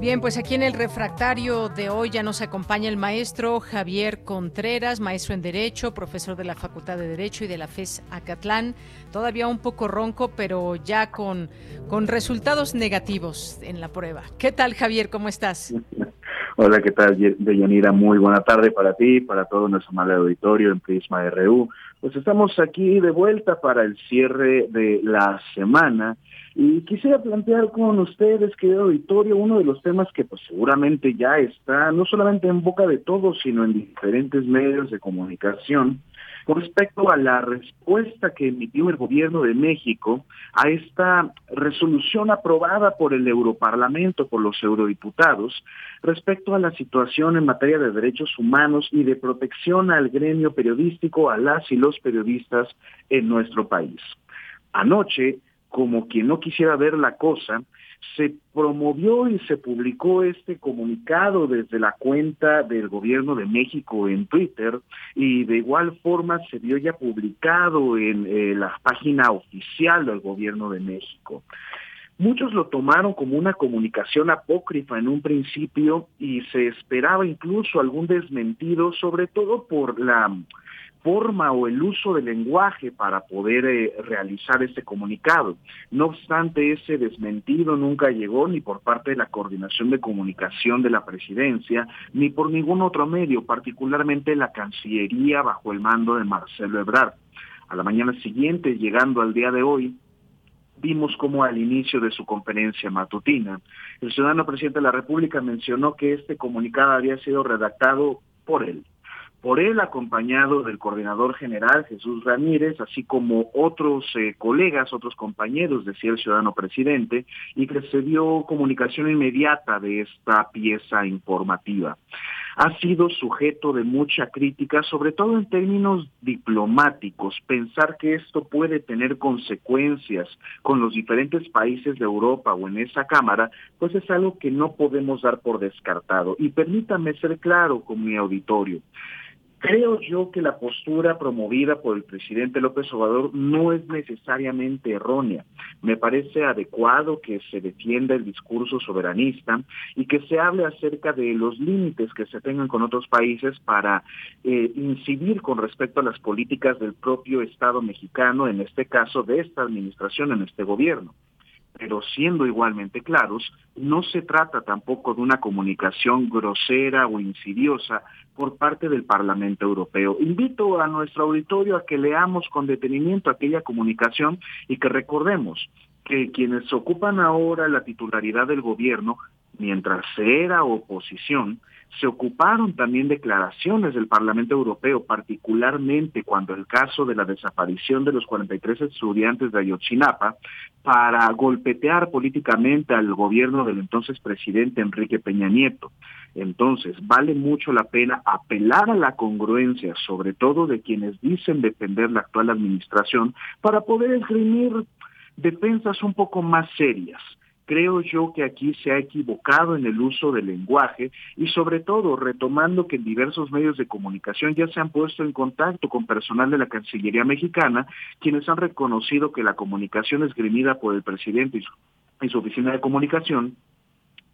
Bien, pues aquí en el refractario de hoy ya nos acompaña el maestro Javier Contreras, maestro en Derecho, profesor de la Facultad de Derecho y de la FES Acatlán. Todavía un poco ronco, pero ya con, con resultados negativos en la prueba. ¿Qué tal, Javier? ¿Cómo estás? *laughs* Hola, ¿qué tal, Deyanira? Muy buena tarde para ti, para todo nuestro mal auditorio en Prisma RU. Pues estamos aquí de vuelta para el cierre de la semana y quisiera plantear con ustedes, querido auditorio, uno de los temas que pues seguramente ya está no solamente en boca de todos, sino en diferentes medios de comunicación, con respecto a la respuesta que emitió el gobierno de México a esta resolución aprobada por el Europarlamento, por los eurodiputados, respecto a la situación en materia de derechos humanos y de protección al gremio periodístico, a las y los periodistas en nuestro país. Anoche, como quien no quisiera ver la cosa, se promovió y se publicó este comunicado desde la cuenta del gobierno de México en Twitter y de igual forma se vio ya publicado en eh, la página oficial del gobierno de México. Muchos lo tomaron como una comunicación apócrifa en un principio y se esperaba incluso algún desmentido, sobre todo por la forma o el uso del lenguaje para poder eh, realizar este comunicado. No obstante, ese desmentido nunca llegó ni por parte de la Coordinación de Comunicación de la Presidencia, ni por ningún otro medio, particularmente la Cancillería bajo el mando de Marcelo Ebrard. A la mañana siguiente, llegando al día de hoy, vimos como al inicio de su conferencia matutina, el ciudadano presidente de la República mencionó que este comunicado había sido redactado por él, por él acompañado del coordinador general Jesús Ramírez, así como otros eh, colegas, otros compañeros, decía el ciudadano presidente, y que se dio comunicación inmediata de esta pieza informativa. Ha sido sujeto de mucha crítica, sobre todo en términos diplomáticos. Pensar que esto puede tener consecuencias con los diferentes países de Europa o en esa Cámara, pues es algo que no podemos dar por descartado. Y permítame ser claro con mi auditorio. Creo yo que la postura promovida por el presidente López Obrador no es necesariamente errónea. Me parece adecuado que se defienda el discurso soberanista y que se hable acerca de los límites que se tengan con otros países para eh, incidir con respecto a las políticas del propio Estado mexicano, en este caso de esta administración, en este gobierno pero siendo igualmente claros, no se trata tampoco de una comunicación grosera o insidiosa por parte del Parlamento Europeo. Invito a nuestro auditorio a que leamos con detenimiento aquella comunicación y que recordemos que quienes ocupan ahora la titularidad del gobierno, mientras era oposición, se ocuparon también declaraciones del Parlamento Europeo, particularmente cuando el caso de la desaparición de los 43 estudiantes de Ayotzinapa, para golpetear políticamente al gobierno del entonces presidente Enrique Peña Nieto. Entonces, vale mucho la pena apelar a la congruencia, sobre todo de quienes dicen defender la actual administración, para poder esgrimir defensas un poco más serias creo yo que aquí se ha equivocado en el uso del lenguaje y sobre todo retomando que en diversos medios de comunicación ya se han puesto en contacto con personal de la Cancillería mexicana, quienes han reconocido que la comunicación esgrimida por el presidente y su, y su oficina de comunicación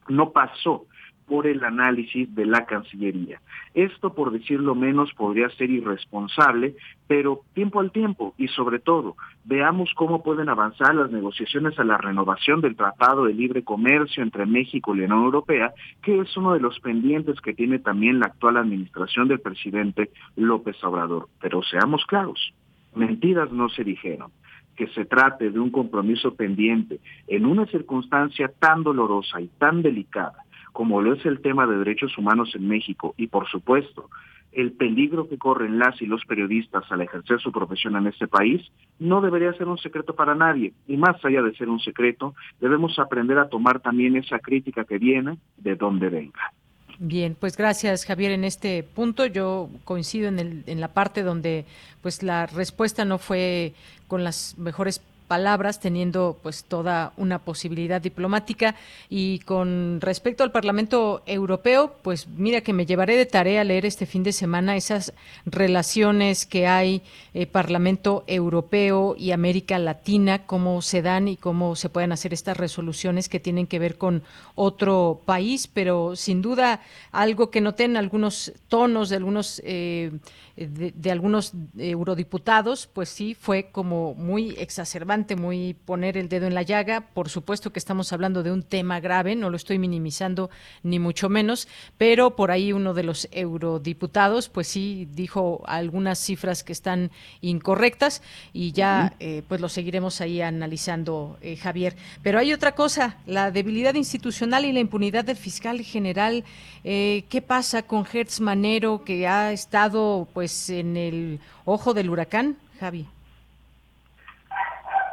no pasó por el análisis de la Cancillería. Esto, por decirlo menos, podría ser irresponsable, pero tiempo al tiempo y sobre todo, veamos cómo pueden avanzar las negociaciones a la renovación del Tratado de Libre Comercio entre México y la Unión Europea, que es uno de los pendientes que tiene también la actual administración del presidente López Obrador. Pero seamos claros, mentiras no se dijeron que se trate de un compromiso pendiente en una circunstancia tan dolorosa y tan delicada como lo es el tema de derechos humanos en México y por supuesto el peligro que corren las y los periodistas al ejercer su profesión en este país no debería ser un secreto para nadie. Y más allá de ser un secreto, debemos aprender a tomar también esa crítica que viene de donde venga. Bien, pues gracias Javier en este punto. Yo coincido en, el, en la parte donde pues la respuesta no fue con las mejores palabras, teniendo pues toda una posibilidad diplomática. Y con respecto al Parlamento Europeo, pues mira que me llevaré de tarea leer este fin de semana esas relaciones que hay eh, Parlamento Europeo y América Latina, cómo se dan y cómo se pueden hacer estas resoluciones que tienen que ver con otro país, pero sin duda algo que noté algunos tonos de algunos eh, de, algunos eurodiputados, pues sí, fue como muy exacerbante, muy poner el dedo en la llaga. Por supuesto que estamos hablando de un tema grave, no lo estoy minimizando ni mucho menos, pero por ahí uno de los eurodiputados, pues sí, dijo algunas cifras que están incorrectas y ya eh, pues lo seguiremos ahí analizando, eh, Javier. Pero hay otra cosa, la debilidad institucional y la impunidad del fiscal general. Eh, ¿Qué pasa con Hertz Manero, que ha estado pues pues en el ojo del huracán, Javi?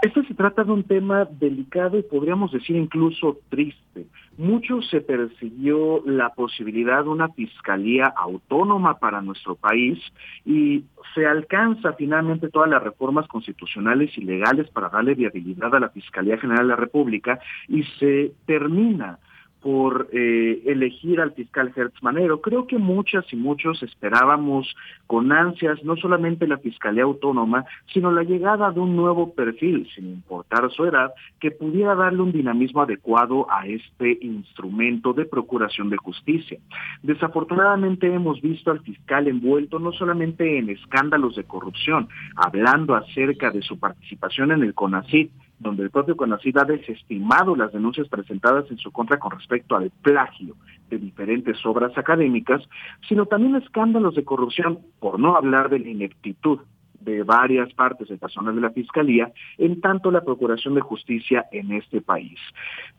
Esto se trata de un tema delicado y podríamos decir incluso triste. Mucho se persiguió la posibilidad de una fiscalía autónoma para nuestro país y se alcanza finalmente todas las reformas constitucionales y legales para darle viabilidad a la Fiscalía General de la República y se termina por eh, elegir al fiscal Hertz Manero. Creo que muchas y muchos esperábamos con ansias no solamente la Fiscalía Autónoma, sino la llegada de un nuevo perfil, sin importar su edad, que pudiera darle un dinamismo adecuado a este instrumento de procuración de justicia. Desafortunadamente hemos visto al fiscal envuelto no solamente en escándalos de corrupción, hablando acerca de su participación en el CONACYT, donde el propio CONACYT ha desestimado las denuncias presentadas en su contra con respecto al plagio de diferentes obras académicas, sino también escándalos de corrupción, por no hablar de la ineptitud de varias partes del personal de la Fiscalía, en tanto la Procuración de Justicia en este país.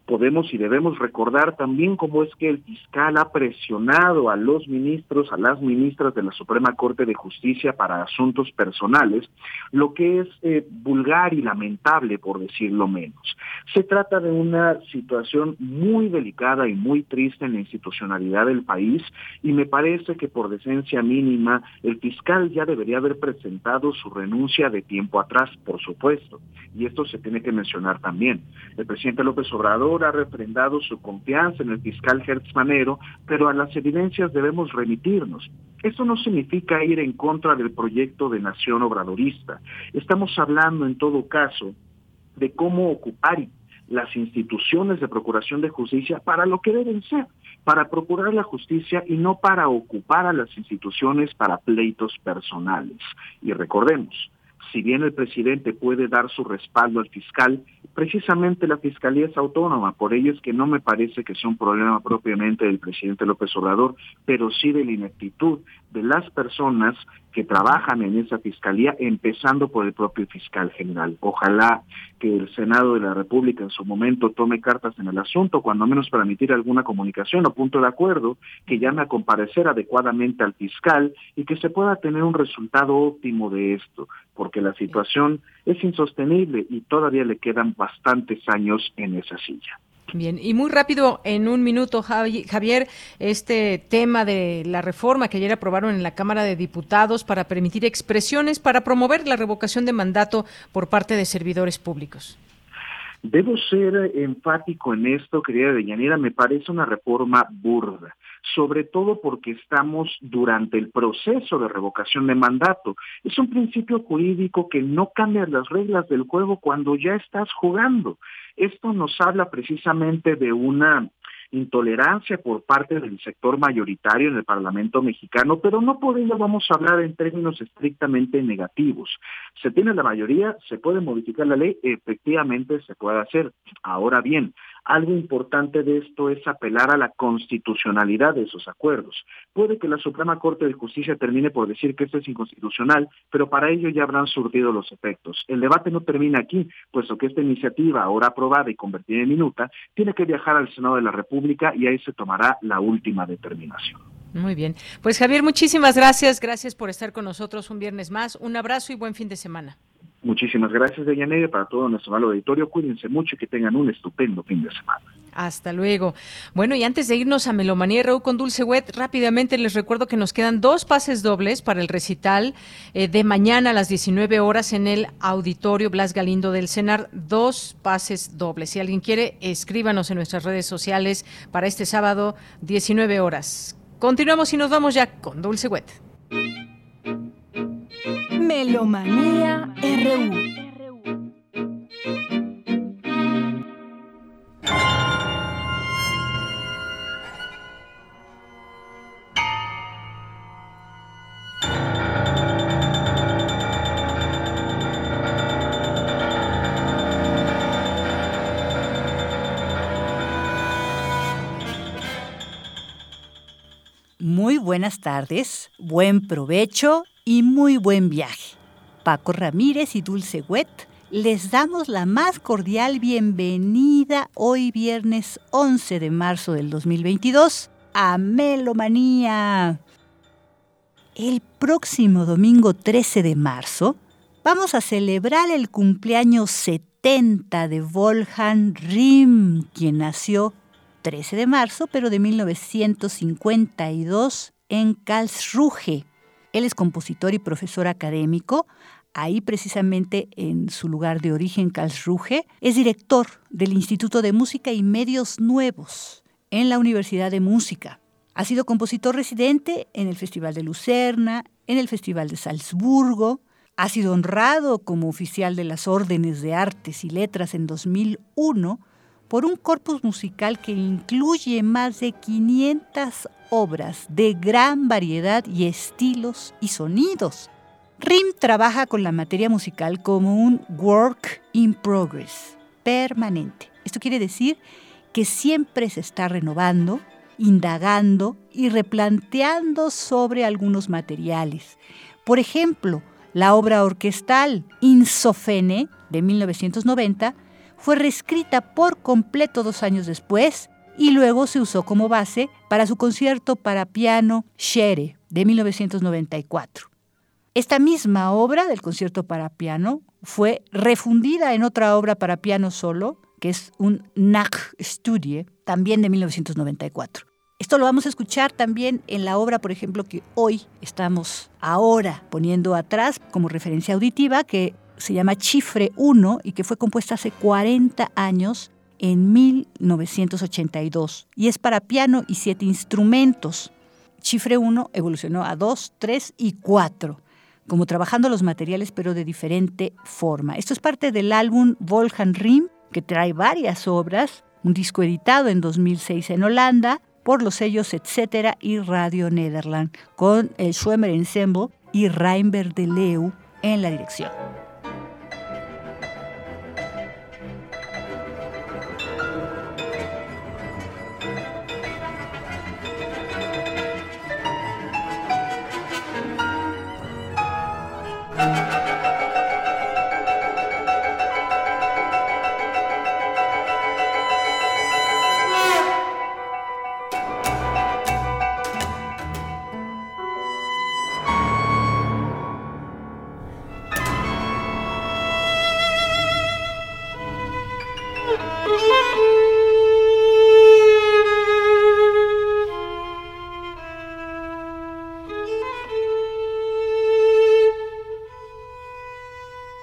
Podemos y debemos recordar también cómo es que el fiscal ha presionado a los ministros, a las ministras de la Suprema Corte de Justicia para asuntos personales, lo que es eh, vulgar y lamentable, por decirlo menos. Se trata de una situación muy delicada y muy triste en la institucionalidad del país y me parece que por decencia mínima el fiscal ya debería haber presentado su renuncia de tiempo atrás, por supuesto, y esto se tiene que mencionar también. El presidente López Obrador ha refrendado su confianza en el fiscal Hertz Manero, pero a las evidencias debemos remitirnos. Esto no significa ir en contra del proyecto de nación obradorista. Estamos hablando, en todo caso, de cómo ocupar las instituciones de procuración de justicia para lo que deben ser, para procurar la justicia y no para ocupar a las instituciones para pleitos personales. Y recordemos, si bien el presidente puede dar su respaldo al fiscal, precisamente la fiscalía es autónoma, por ello es que no me parece que sea un problema propiamente del presidente López Obrador, pero sí de la ineptitud de las personas que trabajan en esa fiscalía, empezando por el propio fiscal general. Ojalá que el Senado de la República en su momento tome cartas en el asunto, cuando menos para emitir alguna comunicación o punto de acuerdo, que llame a comparecer adecuadamente al fiscal y que se pueda tener un resultado óptimo de esto, porque la situación es insostenible y todavía le quedan bastantes años en esa silla. Bien, y muy rápido, en un minuto, Javier, este tema de la reforma que ayer aprobaron en la Cámara de Diputados para permitir expresiones para promover la revocación de mandato por parte de servidores públicos. Debo ser enfático en esto, querida Deyanira, me parece una reforma burda sobre todo porque estamos durante el proceso de revocación de mandato. Es un principio jurídico que no cambia las reglas del juego cuando ya estás jugando. Esto nos habla precisamente de una intolerancia por parte del sector mayoritario en el Parlamento mexicano, pero no por ello vamos a hablar en términos estrictamente negativos. Se tiene la mayoría, se puede modificar la ley, efectivamente se puede hacer. Ahora bien, algo importante de esto es apelar a la constitucionalidad de esos acuerdos. Puede que la Suprema Corte de Justicia termine por decir que esto es inconstitucional, pero para ello ya habrán surtido los efectos. El debate no termina aquí, puesto que esta iniciativa, ahora aprobada y convertida en minuta, tiene que viajar al Senado de la República y ahí se tomará la última determinación. Muy bien. Pues Javier, muchísimas gracias. Gracias por estar con nosotros un viernes más. Un abrazo y buen fin de semana. Muchísimas gracias, Deyanira, para todo nuestro malo auditorio. Cuídense mucho y que tengan un estupendo fin de semana. Hasta luego. Bueno, y antes de irnos a Melomanía Raúl con Dulce Wet, rápidamente les recuerdo que nos quedan dos pases dobles para el recital eh, de mañana a las 19 horas en el Auditorio Blas Galindo del Cenar. Dos pases dobles. Si alguien quiere, escríbanos en nuestras redes sociales para este sábado, 19 horas. Continuamos y nos vamos ya con Dulce Wet. Melomanía RU. Muy buenas tardes, buen provecho y muy buen viaje. Paco Ramírez y Dulce Wet les damos la más cordial bienvenida hoy viernes 11 de marzo del 2022 a Melomanía. El próximo domingo 13 de marzo vamos a celebrar el cumpleaños 70 de Wolfgang Rim, quien nació 13 de marzo, pero de 1952 en Karlsruhe, él es compositor y profesor académico. Ahí precisamente en su lugar de origen, Karlsruhe, es director del Instituto de Música y Medios Nuevos en la Universidad de Música. Ha sido compositor residente en el Festival de Lucerna, en el Festival de Salzburgo, ha sido honrado como oficial de las Órdenes de Artes y Letras en 2001 por un corpus musical que incluye más de 500 obras de gran variedad y estilos y sonidos. RIM trabaja con la materia musical como un work in progress, permanente. Esto quiere decir que siempre se está renovando, indagando y replanteando sobre algunos materiales. Por ejemplo, la obra orquestal Insofene de 1990 fue reescrita por completo dos años después y luego se usó como base para su concierto para piano Shere de 1994. Esta misma obra del concierto para piano fue refundida en otra obra para piano solo, que es un Studie, también de 1994. Esto lo vamos a escuchar también en la obra, por ejemplo, que hoy estamos ahora poniendo atrás como referencia auditiva, que se llama Chifre 1 y que fue compuesta hace 40 años en 1982 y es para piano y siete instrumentos. Chifre 1 evolucionó a 2, 3 y 4 como trabajando los materiales pero de diferente forma. Esto es parte del álbum Volhan Rim, que trae varias obras, un disco editado en 2006 en Holanda por los sellos Etcétera y Radio Nederland, con el Schwemmer Ensemble y Reinberg de Leu en la dirección.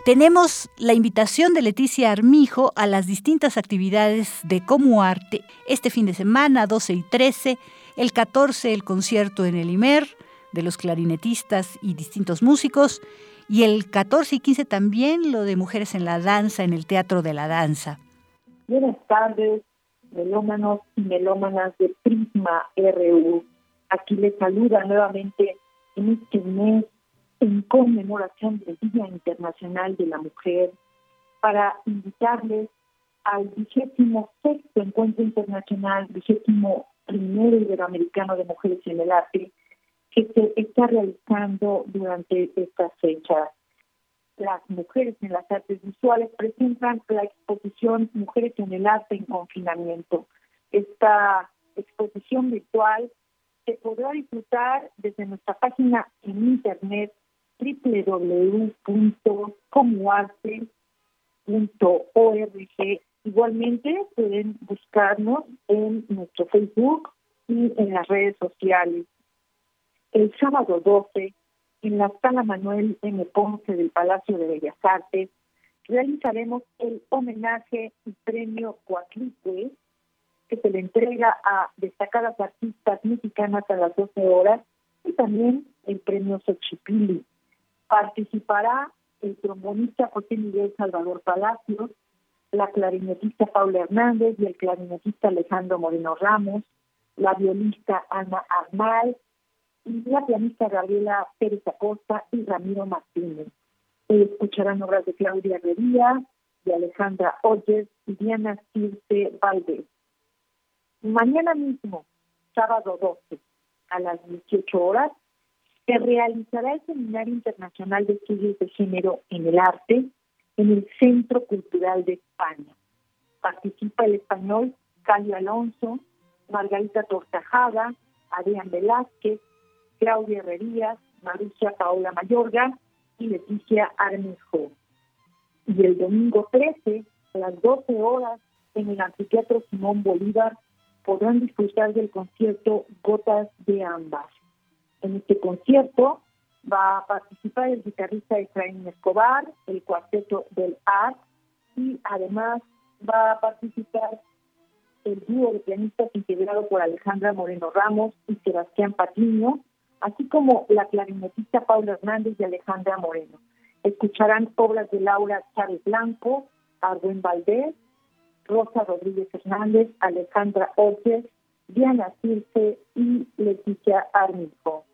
Tenemos la invitación de Leticia Armijo a las distintas actividades de Como Arte este fin de semana, 12 y 13, el 14 el concierto en el IMER de los clarinetistas y distintos músicos, y el 14 y 15 también lo de Mujeres en la Danza en el Teatro de la Danza. Buenas tardes, melómanos y melómanas de Prisma RU. Aquí les saluda nuevamente en este mes en conmemoración del Día Internacional de la Mujer para invitarles al vigésimo sexto encuentro internacional, vigésimo primero iberoamericano de mujeres en el arte, que se está realizando durante esta fecha. Las mujeres en las artes visuales presentan la exposición Mujeres en el arte en confinamiento. Esta exposición virtual se podrá disfrutar desde nuestra página en internet www.comoarte.org. Igualmente pueden buscarnos en nuestro Facebook y en las redes sociales. El sábado 12, en la sala Manuel M. Ponce del Palacio de Bellas Artes, realizaremos el homenaje y premio Coatlicue, que se le entrega a destacadas artistas mexicanas a las 12 horas, y también el premio Xochipilli participará el trombonista José Miguel Salvador Palacios, la clarinetista Paula Hernández y el clarinetista Alejandro Moreno Ramos, la violista Ana Armal y la pianista Gabriela Pérez Acosta y Ramiro Martínez. Escucharán obras de Claudia Guería, de Alejandra Oyes y Diana Circe Valdez. Mañana mismo, sábado 12, a las 18 horas, se realizará el Seminario Internacional de Estudios de Género en el Arte en el Centro Cultural de España. Participa el español Cali Alonso, Margarita Tortajada, Adrián Velázquez, Claudia Herrerías, Marucia Paola Mayorga y Leticia Armijo. Y el domingo 13, a las 12 horas, en el Anfiteatro Simón Bolívar, podrán disfrutar del concierto Gotas de Ambas. En este concierto va a participar el guitarrista Efraín Escobar, el cuarteto del ART y además va a participar el dúo de pianistas integrado por Alejandra Moreno Ramos y Sebastián Patiño, así como la clarinetista Paula Hernández y Alejandra Moreno. Escucharán obras de Laura Chávez Blanco, Arwen Valdés, Rosa Rodríguez Hernández, Alejandra Oches, Diana Circe y Leticia Armijo.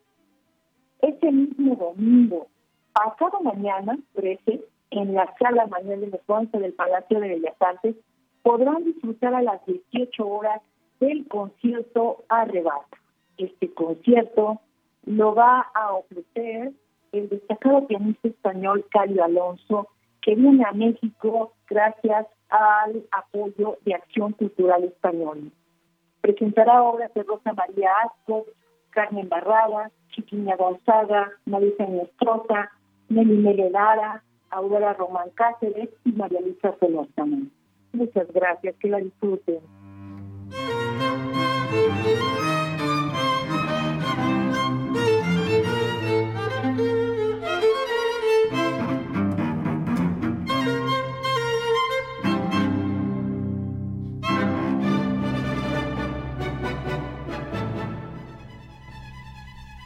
Ese mismo domingo, pasado mañana, 13, en la sala Manuel de Ponce del Palacio de Bellas Artes, podrán disfrutar a las 18 horas del concierto Arrebato. Este concierto lo va a ofrecer el destacado pianista español Calio Alonso, que viene a México gracias al apoyo de Acción Cultural Española. Presentará obras de Rosa María Asco, Carmen Barrada, Chiquiña Gonzaga, Marisa Nestrosa, Nelly Meledara, Aurora Román Cáceres y María Luisa Solórzano. Muchas gracias, que la disfruten.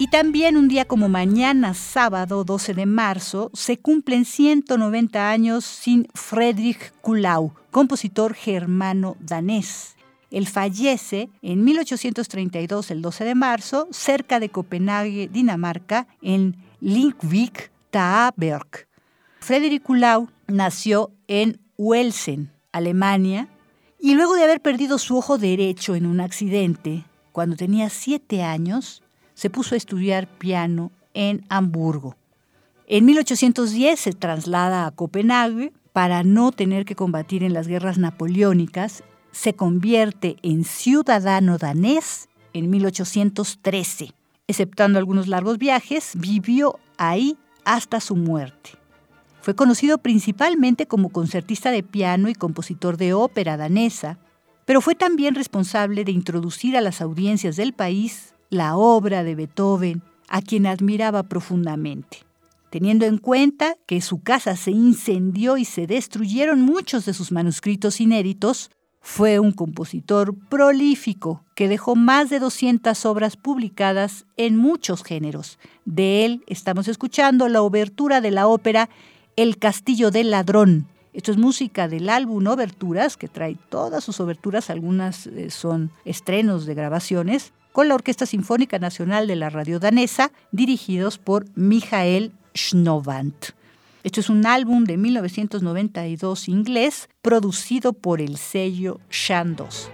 También un día como mañana, sábado 12 de marzo, se cumplen 190 años sin Friedrich Kuhlau, compositor germano danés. Él fallece en 1832, el 12 de marzo, cerca de Copenhague, Dinamarca, en Linkvik, Taaberg. Friedrich Kuhlau nació en Uelsen, Alemania, y luego de haber perdido su ojo derecho en un accidente, cuando tenía siete años, se puso a estudiar piano en Hamburgo. En 1810 se traslada a Copenhague para no tener que combatir en las guerras napoleónicas. Se convierte en ciudadano danés en 1813. Exceptando algunos largos viajes, vivió ahí hasta su muerte. Fue conocido principalmente como concertista de piano y compositor de ópera danesa, pero fue también responsable de introducir a las audiencias del país la obra de Beethoven, a quien admiraba profundamente. Teniendo en cuenta que su casa se incendió y se destruyeron muchos de sus manuscritos inéditos, fue un compositor prolífico que dejó más de 200 obras publicadas en muchos géneros. De él estamos escuchando la obertura de la ópera El Castillo del Ladrón. Esto es música del álbum Oberturas, que trae todas sus oberturas, algunas eh, son estrenos de grabaciones, con la Orquesta Sinfónica Nacional de la Radio Danesa, dirigidos por Michael Schnovant. Esto es un álbum de 1992 inglés, producido por el sello Shandos.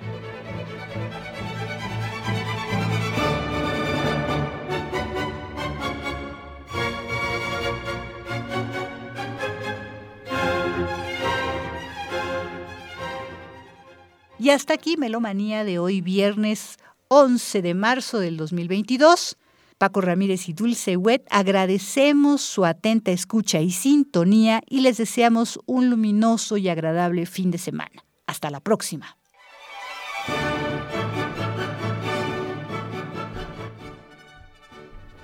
Y hasta aquí Melomanía de hoy viernes 11 de marzo del 2022. Paco Ramírez y Dulce Wet agradecemos su atenta escucha y sintonía y les deseamos un luminoso y agradable fin de semana. Hasta la próxima.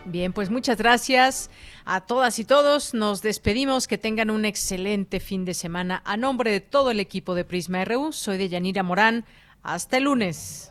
Bien, pues muchas gracias a todas y todos. Nos despedimos. Que tengan un excelente fin de semana. A nombre de todo el equipo de Prisma RU, soy de Yanira Morán. Hasta el lunes.